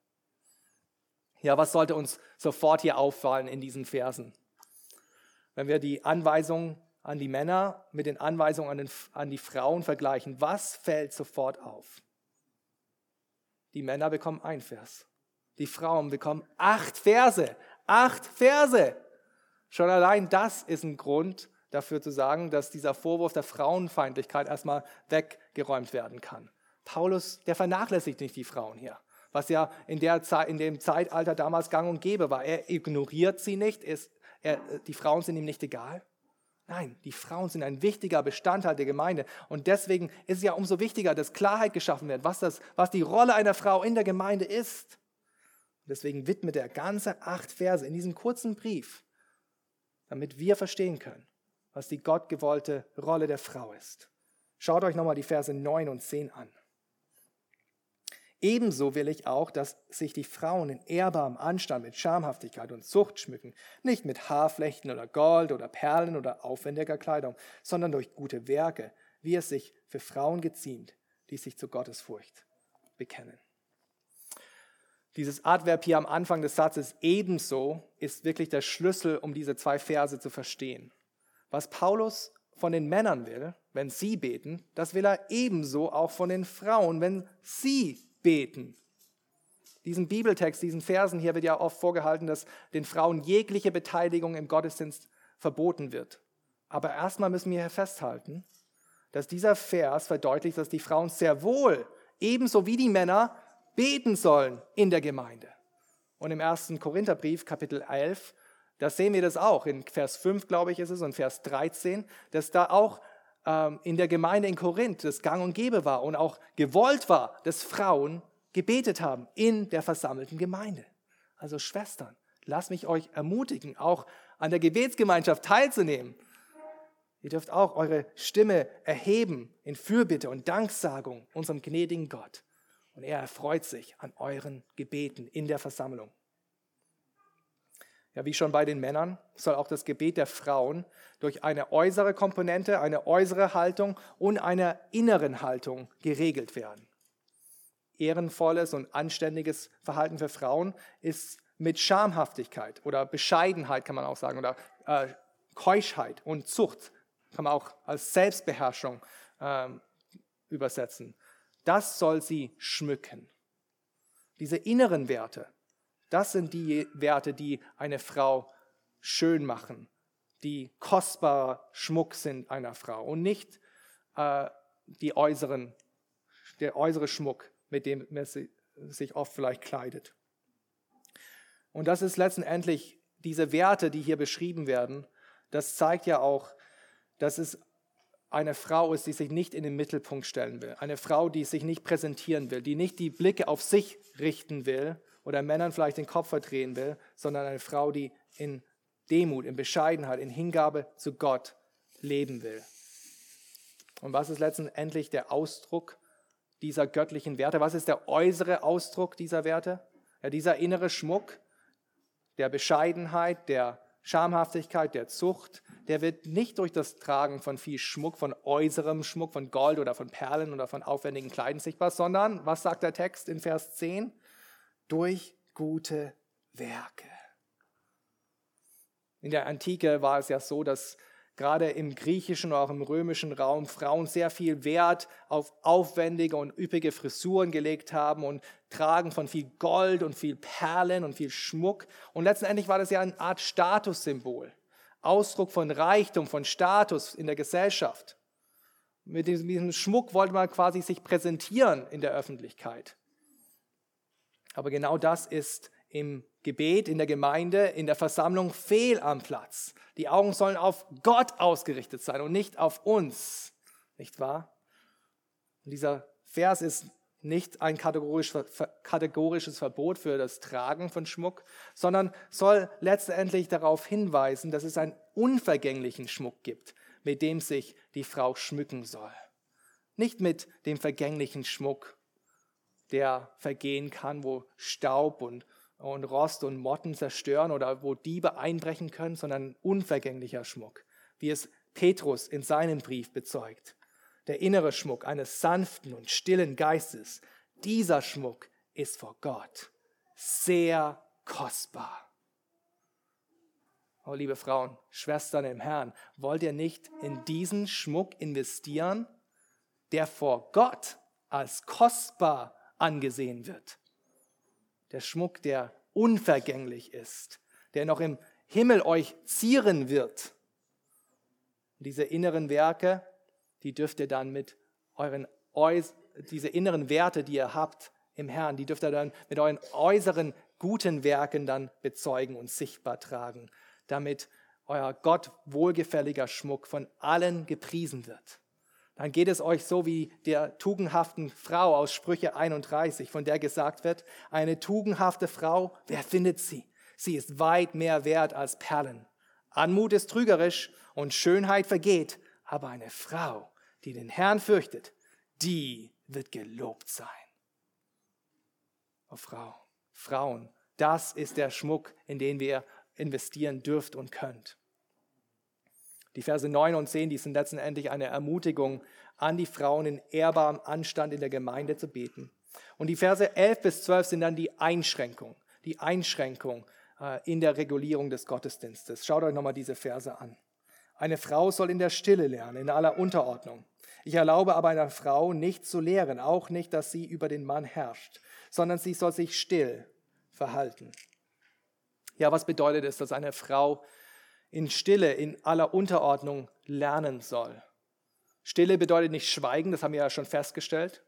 Ja, was sollte uns sofort hier auffallen in diesen Versen? Wenn wir die Anweisungen an die Männer mit den Anweisungen an, den, an die Frauen vergleichen, was fällt sofort auf? Die Männer bekommen ein Vers. Die Frauen bekommen acht Verse. Acht Verse. Schon allein das ist ein Grund dafür zu sagen, dass dieser Vorwurf der Frauenfeindlichkeit erstmal weggeräumt werden kann. Paulus, der vernachlässigt nicht die Frauen hier, was ja in, der Zeit, in dem Zeitalter damals gang und gäbe war. Er ignoriert sie nicht, ist, er, die Frauen sind ihm nicht egal. Nein, die Frauen sind ein wichtiger Bestandteil der Gemeinde. Und deswegen ist es ja umso wichtiger, dass Klarheit geschaffen wird, was, das, was die Rolle einer Frau in der Gemeinde ist. Deswegen widmet er ganze acht Verse in diesem kurzen Brief, damit wir verstehen können, was die gottgewollte Rolle der Frau ist. Schaut euch nochmal die Verse 9 und 10 an. Ebenso will ich auch, dass sich die Frauen in ehrbarem Anstand mit Schamhaftigkeit und Zucht schmücken, nicht mit Haarflechten oder Gold oder Perlen oder aufwendiger Kleidung, sondern durch gute Werke, wie es sich für Frauen geziemt, die sich zu Gottesfurcht bekennen. Dieses Adverb hier am Anfang des Satzes ebenso ist wirklich der Schlüssel, um diese zwei Verse zu verstehen. Was Paulus von den Männern will, wenn sie beten, das will er ebenso auch von den Frauen, wenn sie beten. Diesen Bibeltext, diesen Versen hier wird ja oft vorgehalten, dass den Frauen jegliche Beteiligung im Gottesdienst verboten wird. Aber erstmal müssen wir hier festhalten, dass dieser Vers verdeutlicht, dass die Frauen sehr wohl, ebenso wie die Männer, beten sollen in der Gemeinde. Und im ersten Korintherbrief, Kapitel 11, da sehen wir das auch. In Vers 5, glaube ich, ist es, und Vers 13, dass da auch in der Gemeinde in Korinth das gang und gäbe war und auch gewollt war, dass Frauen gebetet haben in der versammelten Gemeinde. Also Schwestern, lasst mich euch ermutigen, auch an der Gebetsgemeinschaft teilzunehmen. Ihr dürft auch eure Stimme erheben in Fürbitte und Danksagung unserem gnädigen Gott. Und er erfreut sich an euren Gebeten in der Versammlung. Ja, wie schon bei den Männern soll auch das Gebet der Frauen durch eine äußere Komponente, eine äußere Haltung und eine inneren Haltung geregelt werden. Ehrenvolles und anständiges Verhalten für Frauen ist mit Schamhaftigkeit oder Bescheidenheit, kann man auch sagen, oder äh, Keuschheit und Zucht, kann man auch als Selbstbeherrschung äh, übersetzen. Das soll sie schmücken. Diese inneren Werte, das sind die Werte, die eine Frau schön machen, die kostbarer Schmuck sind einer Frau und nicht äh, die äußeren, der äußere Schmuck, mit dem man sich oft vielleicht kleidet. Und das ist letztendlich diese Werte, die hier beschrieben werden, das zeigt ja auch, dass es eine Frau ist, die sich nicht in den Mittelpunkt stellen will. Eine Frau, die sich nicht präsentieren will, die nicht die Blicke auf sich richten will, oder Männern vielleicht den Kopf verdrehen will, sondern eine Frau, die in Demut, in Bescheidenheit, in Hingabe zu Gott leben will. Und was ist letztendlich der Ausdruck dieser göttlichen Werte? Was ist der äußere Ausdruck dieser Werte? Ja, dieser innere Schmuck der Bescheidenheit, der Schamhaftigkeit, der Zucht, der wird nicht durch das Tragen von viel Schmuck, von äußerem Schmuck, von Gold oder von Perlen oder von aufwendigen Kleidern sichtbar, sondern, was sagt der Text in Vers 10? Durch gute Werke. In der Antike war es ja so, dass gerade im griechischen oder auch im römischen Raum Frauen sehr viel Wert auf aufwendige und üppige Frisuren gelegt haben und Tragen von viel Gold und viel Perlen und viel Schmuck. Und letztendlich war das ja eine Art Statussymbol, Ausdruck von Reichtum, von Status in der Gesellschaft. Mit diesem Schmuck wollte man quasi sich präsentieren in der Öffentlichkeit. Aber genau das ist im Gebet, in der Gemeinde, in der Versammlung fehl am Platz. Die Augen sollen auf Gott ausgerichtet sein und nicht auf uns. Nicht wahr? Und dieser Vers ist nicht ein kategorisches Verbot für das Tragen von Schmuck, sondern soll letztendlich darauf hinweisen, dass es einen unvergänglichen Schmuck gibt, mit dem sich die Frau schmücken soll. Nicht mit dem vergänglichen Schmuck der vergehen kann, wo Staub und, und Rost und Motten zerstören oder wo Diebe einbrechen können, sondern unvergänglicher Schmuck, wie es Petrus in seinem Brief bezeugt. Der innere Schmuck eines sanften und stillen Geistes, dieser Schmuck ist vor Gott sehr kostbar. Oh, liebe Frauen, Schwestern im Herrn, wollt ihr nicht in diesen Schmuck investieren, der vor Gott als kostbar angesehen wird. Der Schmuck, der unvergänglich ist, der noch im Himmel euch zieren wird. Diese inneren Werke, die dürft ihr dann mit euren diese inneren Werte, die ihr habt im Herrn, die dürft ihr dann mit euren äußeren guten Werken dann bezeugen und sichtbar tragen, damit euer Gott wohlgefälliger Schmuck von allen gepriesen wird. Dann geht es euch so wie der tugendhaften Frau aus Sprüche 31, von der gesagt wird, eine tugendhafte Frau, wer findet sie? Sie ist weit mehr wert als Perlen. Anmut ist trügerisch und Schönheit vergeht, aber eine Frau, die den Herrn fürchtet, die wird gelobt sein. Oh Frau, Frauen, das ist der Schmuck, in den wir investieren dürft und könnt. Die Verse 9 und 10, die sind letztendlich eine Ermutigung an die Frauen in ehrbarem Anstand in der Gemeinde zu beten. Und die Verse 11 bis 12 sind dann die Einschränkung, die Einschränkung äh, in der Regulierung des Gottesdienstes. Schaut euch nochmal diese Verse an. Eine Frau soll in der Stille lernen, in aller Unterordnung. Ich erlaube aber einer Frau nicht zu lehren, auch nicht, dass sie über den Mann herrscht, sondern sie soll sich still verhalten. Ja, was bedeutet es, dass eine Frau in Stille, in aller Unterordnung lernen soll? Stille bedeutet nicht Schweigen, das haben wir ja schon festgestellt,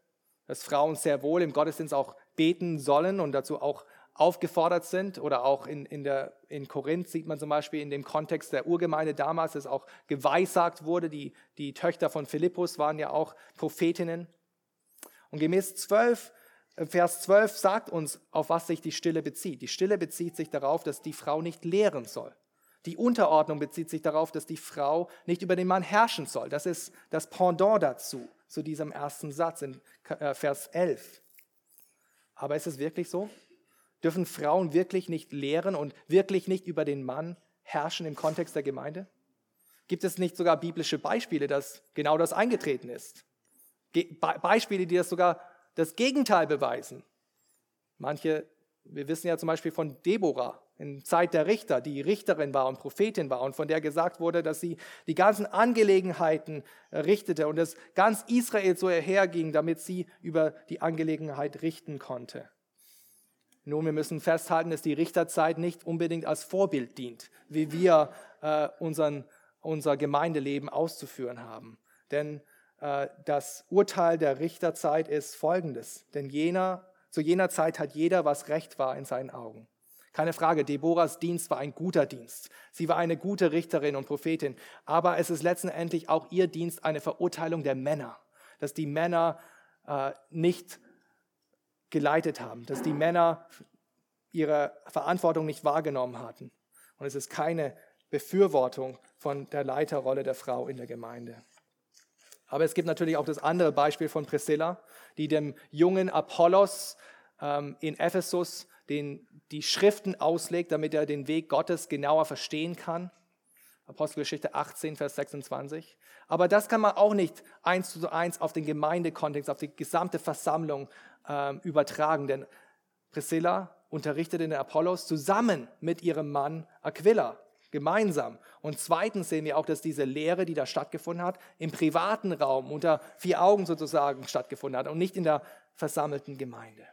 dass Frauen sehr wohl im Gottesdienst auch beten sollen und dazu auch aufgefordert sind oder auch in, in, der, in Korinth sieht man zum Beispiel in dem Kontext der Urgemeinde damals, dass auch geweissagt wurde, die, die Töchter von Philippus waren ja auch Prophetinnen. Und gemäß 12, äh, Vers 12 sagt uns, auf was sich die Stille bezieht. Die Stille bezieht sich darauf, dass die Frau nicht lehren soll. Die Unterordnung bezieht sich darauf, dass die Frau nicht über den Mann herrschen soll. Das ist das Pendant dazu, zu diesem ersten Satz in äh, Vers 11. Aber ist es wirklich so? Dürfen Frauen wirklich nicht lehren und wirklich nicht über den Mann herrschen im Kontext der Gemeinde? Gibt es nicht sogar biblische Beispiele, dass genau das eingetreten ist? Beispiele, die das sogar das Gegenteil beweisen. Manche, wir wissen ja zum Beispiel von Deborah in Zeit der Richter, die Richterin war und Prophetin war und von der gesagt wurde, dass sie die ganzen Angelegenheiten richtete und es ganz Israel so herging, damit sie über die Angelegenheit richten konnte. Nun, wir müssen festhalten, dass die Richterzeit nicht unbedingt als Vorbild dient, wie wir äh, unseren, unser Gemeindeleben auszuführen haben. Denn äh, das Urteil der Richterzeit ist folgendes. Denn jener, zu jener Zeit hat jeder, was recht war in seinen Augen. Keine Frage, Deborahs Dienst war ein guter Dienst. Sie war eine gute Richterin und Prophetin. Aber es ist letztendlich auch ihr Dienst eine Verurteilung der Männer. Dass die Männer äh, nicht geleitet haben, dass die Männer ihre Verantwortung nicht wahrgenommen hatten. Und es ist keine Befürwortung von der Leiterrolle der Frau in der Gemeinde. Aber es gibt natürlich auch das andere Beispiel von Priscilla, die dem jungen Apollos ähm, in Ephesus den, die Schriften auslegt, damit er den Weg Gottes genauer verstehen kann. Apostelgeschichte 18, Vers 26. Aber das kann man auch nicht eins zu eins auf den Gemeindekontext, auf die gesamte Versammlung ähm, übertragen. Denn Priscilla unterrichtete den Apollos zusammen mit ihrem Mann Aquila, gemeinsam. Und zweitens sehen wir auch, dass diese Lehre, die da stattgefunden hat, im privaten Raum unter vier Augen sozusagen stattgefunden hat und nicht in der versammelten Gemeinde.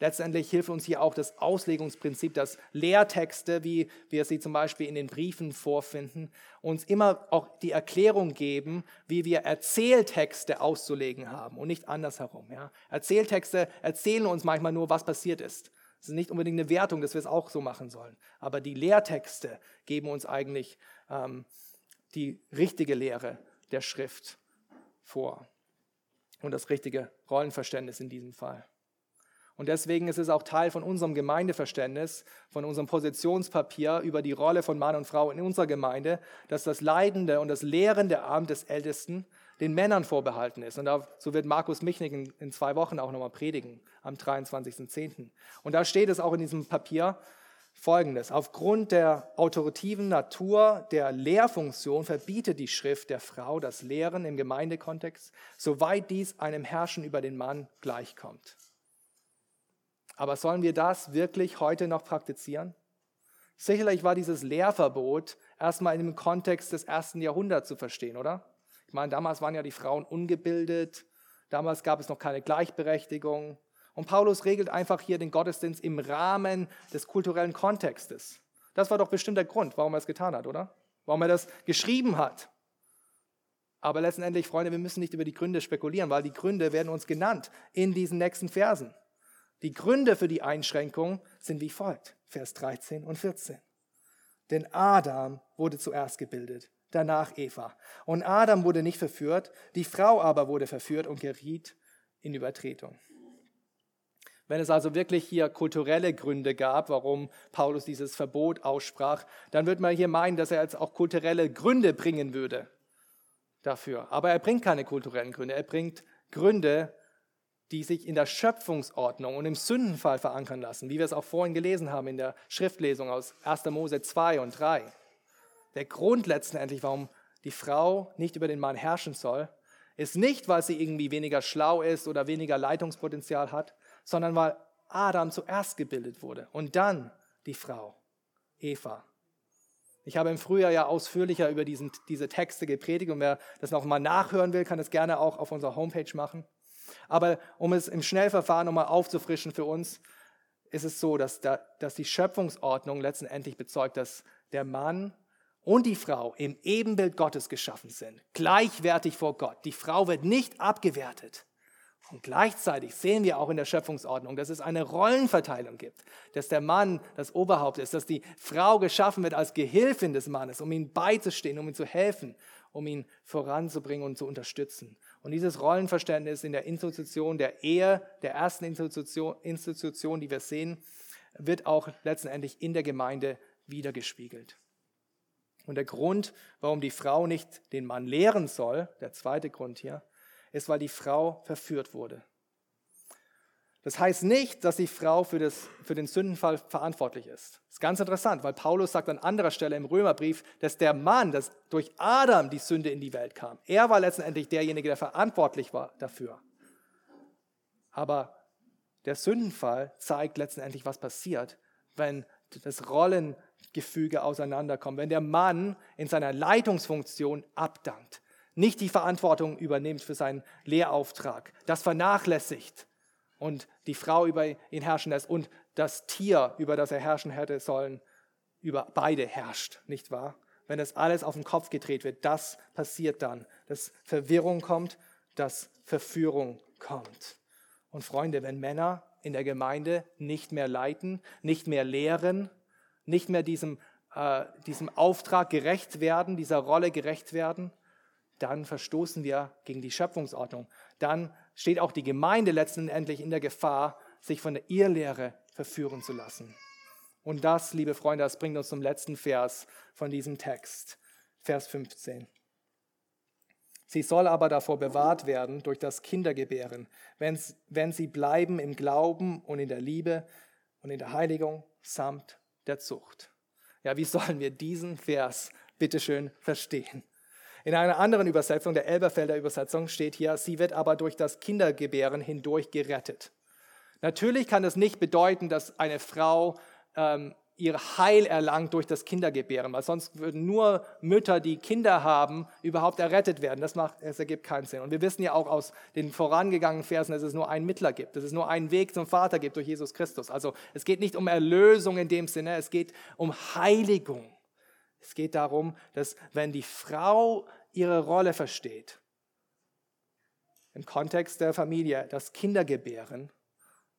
Letztendlich hilft uns hier auch das Auslegungsprinzip, dass Lehrtexte, wie wir sie zum Beispiel in den Briefen vorfinden, uns immer auch die Erklärung geben, wie wir Erzähltexte auszulegen haben und nicht andersherum. Ja? Erzähltexte erzählen uns manchmal nur, was passiert ist. Es ist nicht unbedingt eine Wertung, dass wir es auch so machen sollen. Aber die Lehrtexte geben uns eigentlich ähm, die richtige Lehre der Schrift vor und das richtige Rollenverständnis in diesem Fall. Und deswegen ist es auch Teil von unserem Gemeindeverständnis, von unserem Positionspapier über die Rolle von Mann und Frau in unserer Gemeinde, dass das leidende und das lehrende Amt des Ältesten den Männern vorbehalten ist. Und dazu wird Markus Michnig in, in zwei Wochen auch nochmal predigen, am 23.10. Und da steht es auch in diesem Papier folgendes. Aufgrund der autoritiven Natur der Lehrfunktion verbietet die Schrift der Frau das Lehren im Gemeindekontext, soweit dies einem Herrschen über den Mann gleichkommt. Aber sollen wir das wirklich heute noch praktizieren? Sicherlich war dieses Lehrverbot erstmal in dem Kontext des ersten Jahrhunderts zu verstehen, oder? Ich meine, damals waren ja die Frauen ungebildet, damals gab es noch keine Gleichberechtigung. Und Paulus regelt einfach hier den Gottesdienst im Rahmen des kulturellen Kontextes. Das war doch bestimmt der Grund, warum er es getan hat, oder? Warum er das geschrieben hat. Aber letztendlich, Freunde, wir müssen nicht über die Gründe spekulieren, weil die Gründe werden uns genannt in diesen nächsten Versen. Die Gründe für die Einschränkung sind wie folgt, Vers 13 und 14. Denn Adam wurde zuerst gebildet, danach Eva. Und Adam wurde nicht verführt, die Frau aber wurde verführt und geriet in Übertretung. Wenn es also wirklich hier kulturelle Gründe gab, warum Paulus dieses Verbot aussprach, dann würde man hier meinen, dass er jetzt auch kulturelle Gründe bringen würde dafür. Aber er bringt keine kulturellen Gründe. Er bringt Gründe, die sich in der Schöpfungsordnung und im Sündenfall verankern lassen, wie wir es auch vorhin gelesen haben in der Schriftlesung aus 1. Mose 2 und 3. Der Grund letztendlich, warum die Frau nicht über den Mann herrschen soll, ist nicht, weil sie irgendwie weniger schlau ist oder weniger Leitungspotenzial hat, sondern weil Adam zuerst gebildet wurde und dann die Frau, Eva. Ich habe im Frühjahr ja ausführlicher über diesen, diese Texte gepredigt und wer das noch mal nachhören will, kann das gerne auch auf unserer Homepage machen. Aber um es im Schnellverfahren nochmal aufzufrischen für uns, ist es so, dass, da, dass die Schöpfungsordnung letztendlich bezeugt, dass der Mann und die Frau im Ebenbild Gottes geschaffen sind, gleichwertig vor Gott. Die Frau wird nicht abgewertet. Und gleichzeitig sehen wir auch in der Schöpfungsordnung, dass es eine Rollenverteilung gibt, dass der Mann das Oberhaupt ist, dass die Frau geschaffen wird als Gehilfin des Mannes, um ihm beizustehen, um ihm zu helfen, um ihn voranzubringen und zu unterstützen. Und dieses Rollenverständnis in der Institution der Ehe, der ersten Institution, Institution die wir sehen, wird auch letztendlich in der Gemeinde wiedergespiegelt. Und der Grund, warum die Frau nicht den Mann lehren soll, der zweite Grund hier, ist, weil die Frau verführt wurde. Das heißt nicht, dass die Frau für, das, für den Sündenfall verantwortlich ist. Das ist ganz interessant, weil Paulus sagt an anderer Stelle im Römerbrief, dass der Mann, dass durch Adam die Sünde in die Welt kam, er war letztendlich derjenige, der verantwortlich war dafür. Aber der Sündenfall zeigt letztendlich, was passiert, wenn das Rollengefüge auseinanderkommt, wenn der Mann in seiner Leitungsfunktion abdankt, nicht die Verantwortung übernimmt für seinen Lehrauftrag, das vernachlässigt und die Frau über ihn herrschen lässt und das Tier, über das er herrschen hätte sollen, über beide herrscht, nicht wahr? Wenn das alles auf den Kopf gedreht wird, das passiert dann, dass Verwirrung kommt, dass Verführung kommt. Und Freunde, wenn Männer in der Gemeinde nicht mehr leiten, nicht mehr lehren, nicht mehr diesem, äh, diesem Auftrag gerecht werden, dieser Rolle gerecht werden, dann verstoßen wir gegen die Schöpfungsordnung. Dann steht auch die Gemeinde letztendlich in der Gefahr, sich von der Irrlehre verführen zu lassen. Und das, liebe Freunde, das bringt uns zum letzten Vers von diesem Text, Vers 15. Sie soll aber davor bewahrt werden durch das Kindergebären, wenn, sie bleiben im Glauben und in der Liebe und in der Heiligung samt der Zucht. Ja, wie sollen wir diesen Vers bitteschön verstehen? In einer anderen Übersetzung, der Elberfelder Übersetzung, steht hier, sie wird aber durch das Kindergebären hindurch gerettet. Natürlich kann das nicht bedeuten, dass eine Frau ähm, ihr Heil erlangt durch das Kindergebären, weil sonst würden nur Mütter, die Kinder haben, überhaupt errettet werden. Das, macht, das ergibt keinen Sinn. Und wir wissen ja auch aus den vorangegangenen Versen, dass es nur einen Mittler gibt, dass es nur einen Weg zum Vater gibt durch Jesus Christus. Also es geht nicht um Erlösung in dem Sinne, es geht um Heiligung. Es geht darum, dass wenn die Frau ihre Rolle versteht, im Kontext der Familie, das Kindergebären,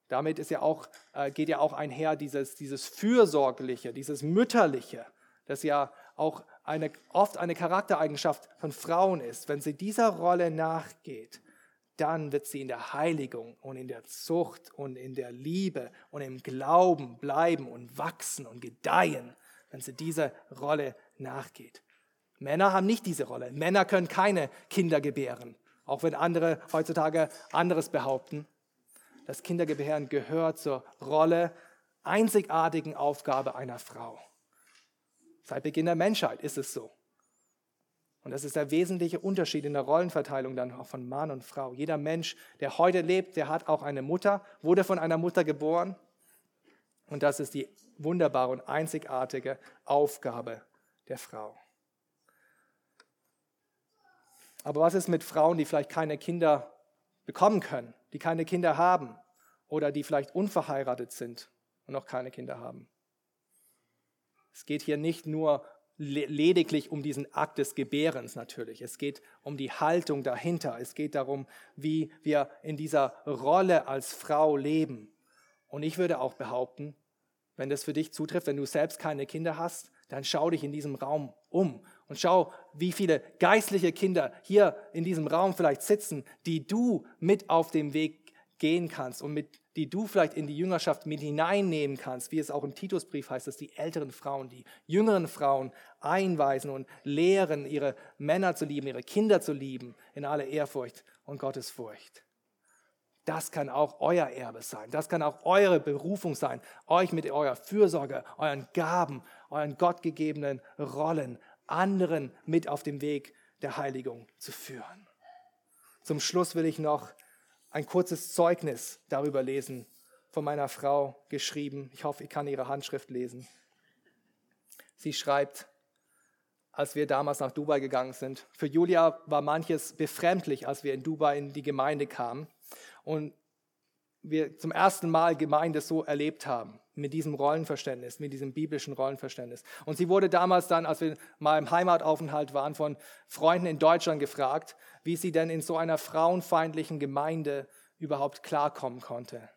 damit ist ja auch, äh, geht ja auch einher dieses, dieses Fürsorgliche, dieses Mütterliche, das ja auch eine, oft eine Charaktereigenschaft von Frauen ist. Wenn sie dieser Rolle nachgeht, dann wird sie in der Heiligung und in der Zucht und in der Liebe und im Glauben bleiben und wachsen und gedeihen wenn sie dieser Rolle nachgeht. Männer haben nicht diese Rolle. Männer können keine Kinder gebären, auch wenn andere heutzutage anderes behaupten. Das Kindergebären gehört zur Rolle, einzigartigen Aufgabe einer Frau. Seit Beginn der Menschheit ist es so. Und das ist der wesentliche Unterschied in der Rollenverteilung dann auch von Mann und Frau. Jeder Mensch, der heute lebt, der hat auch eine Mutter, wurde von einer Mutter geboren. Und das ist die wunderbare und einzigartige Aufgabe der Frau. Aber was ist mit Frauen, die vielleicht keine Kinder bekommen können, die keine Kinder haben oder die vielleicht unverheiratet sind und noch keine Kinder haben? Es geht hier nicht nur lediglich um diesen Akt des Gebärens natürlich. Es geht um die Haltung dahinter. Es geht darum, wie wir in dieser Rolle als Frau leben. Und ich würde auch behaupten, wenn das für dich zutrifft, wenn du selbst keine Kinder hast, dann schau dich in diesem Raum um und schau, wie viele geistliche Kinder hier in diesem Raum vielleicht sitzen, die du mit auf dem Weg gehen kannst und mit, die du vielleicht in die Jüngerschaft mit hineinnehmen kannst, wie es auch im Titusbrief heißt, dass die älteren Frauen, die jüngeren Frauen einweisen und lehren, ihre Männer zu lieben, ihre Kinder zu lieben, in aller Ehrfurcht und Gottesfurcht. Das kann auch euer Erbe sein. Das kann auch eure Berufung sein, euch mit eurer Fürsorge, euren Gaben, euren gottgegebenen Rollen anderen mit auf dem Weg der Heiligung zu führen. Zum Schluss will ich noch ein kurzes Zeugnis darüber lesen, von meiner Frau geschrieben. Ich hoffe, ich kann ihre Handschrift lesen. Sie schreibt, als wir damals nach Dubai gegangen sind. Für Julia war manches befremdlich, als wir in Dubai in die Gemeinde kamen und wir zum ersten Mal Gemeinde so erlebt haben mit diesem Rollenverständnis, mit diesem biblischen Rollenverständnis. Und sie wurde damals dann, als wir mal im Heimataufenthalt waren, von Freunden in Deutschland gefragt, wie sie denn in so einer frauenfeindlichen Gemeinde überhaupt klarkommen konnte.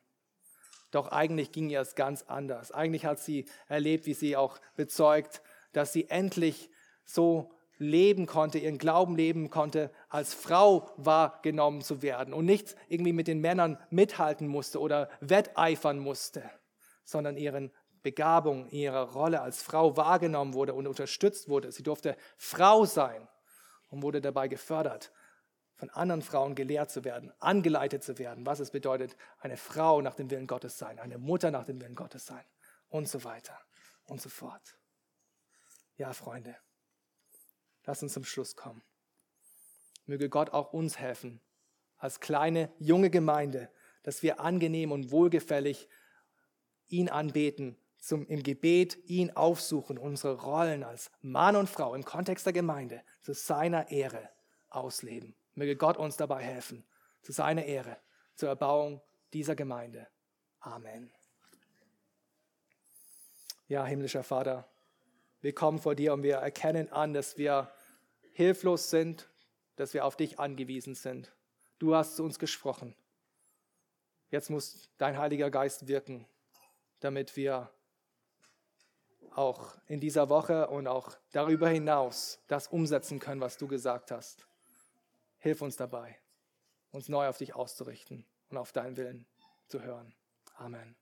Doch eigentlich ging ihr es ganz anders. Eigentlich hat sie erlebt, wie sie auch bezeugt, dass sie endlich so leben konnte, ihren Glauben leben konnte, als Frau wahrgenommen zu werden und nicht irgendwie mit den Männern mithalten musste oder wetteifern musste sondern ihren Begabung, ihrer Rolle als Frau wahrgenommen wurde und unterstützt wurde. Sie durfte Frau sein und wurde dabei gefördert, von anderen Frauen gelehrt zu werden, angeleitet zu werden, was es bedeutet, eine Frau nach dem Willen Gottes sein, eine Mutter nach dem Willen Gottes sein und so weiter und so fort. Ja, Freunde, lass uns zum Schluss kommen. Möge Gott auch uns helfen, als kleine, junge Gemeinde, dass wir angenehm und wohlgefällig ihn anbeten, zum, im Gebet ihn aufsuchen, unsere Rollen als Mann und Frau im Kontext der Gemeinde zu seiner Ehre ausleben. Möge Gott uns dabei helfen, zu seiner Ehre, zur Erbauung dieser Gemeinde. Amen. Ja, himmlischer Vater, wir kommen vor dir und wir erkennen an, dass wir hilflos sind, dass wir auf dich angewiesen sind. Du hast zu uns gesprochen. Jetzt muss dein Heiliger Geist wirken damit wir auch in dieser Woche und auch darüber hinaus das umsetzen können, was du gesagt hast. Hilf uns dabei, uns neu auf dich auszurichten und auf deinen Willen zu hören. Amen.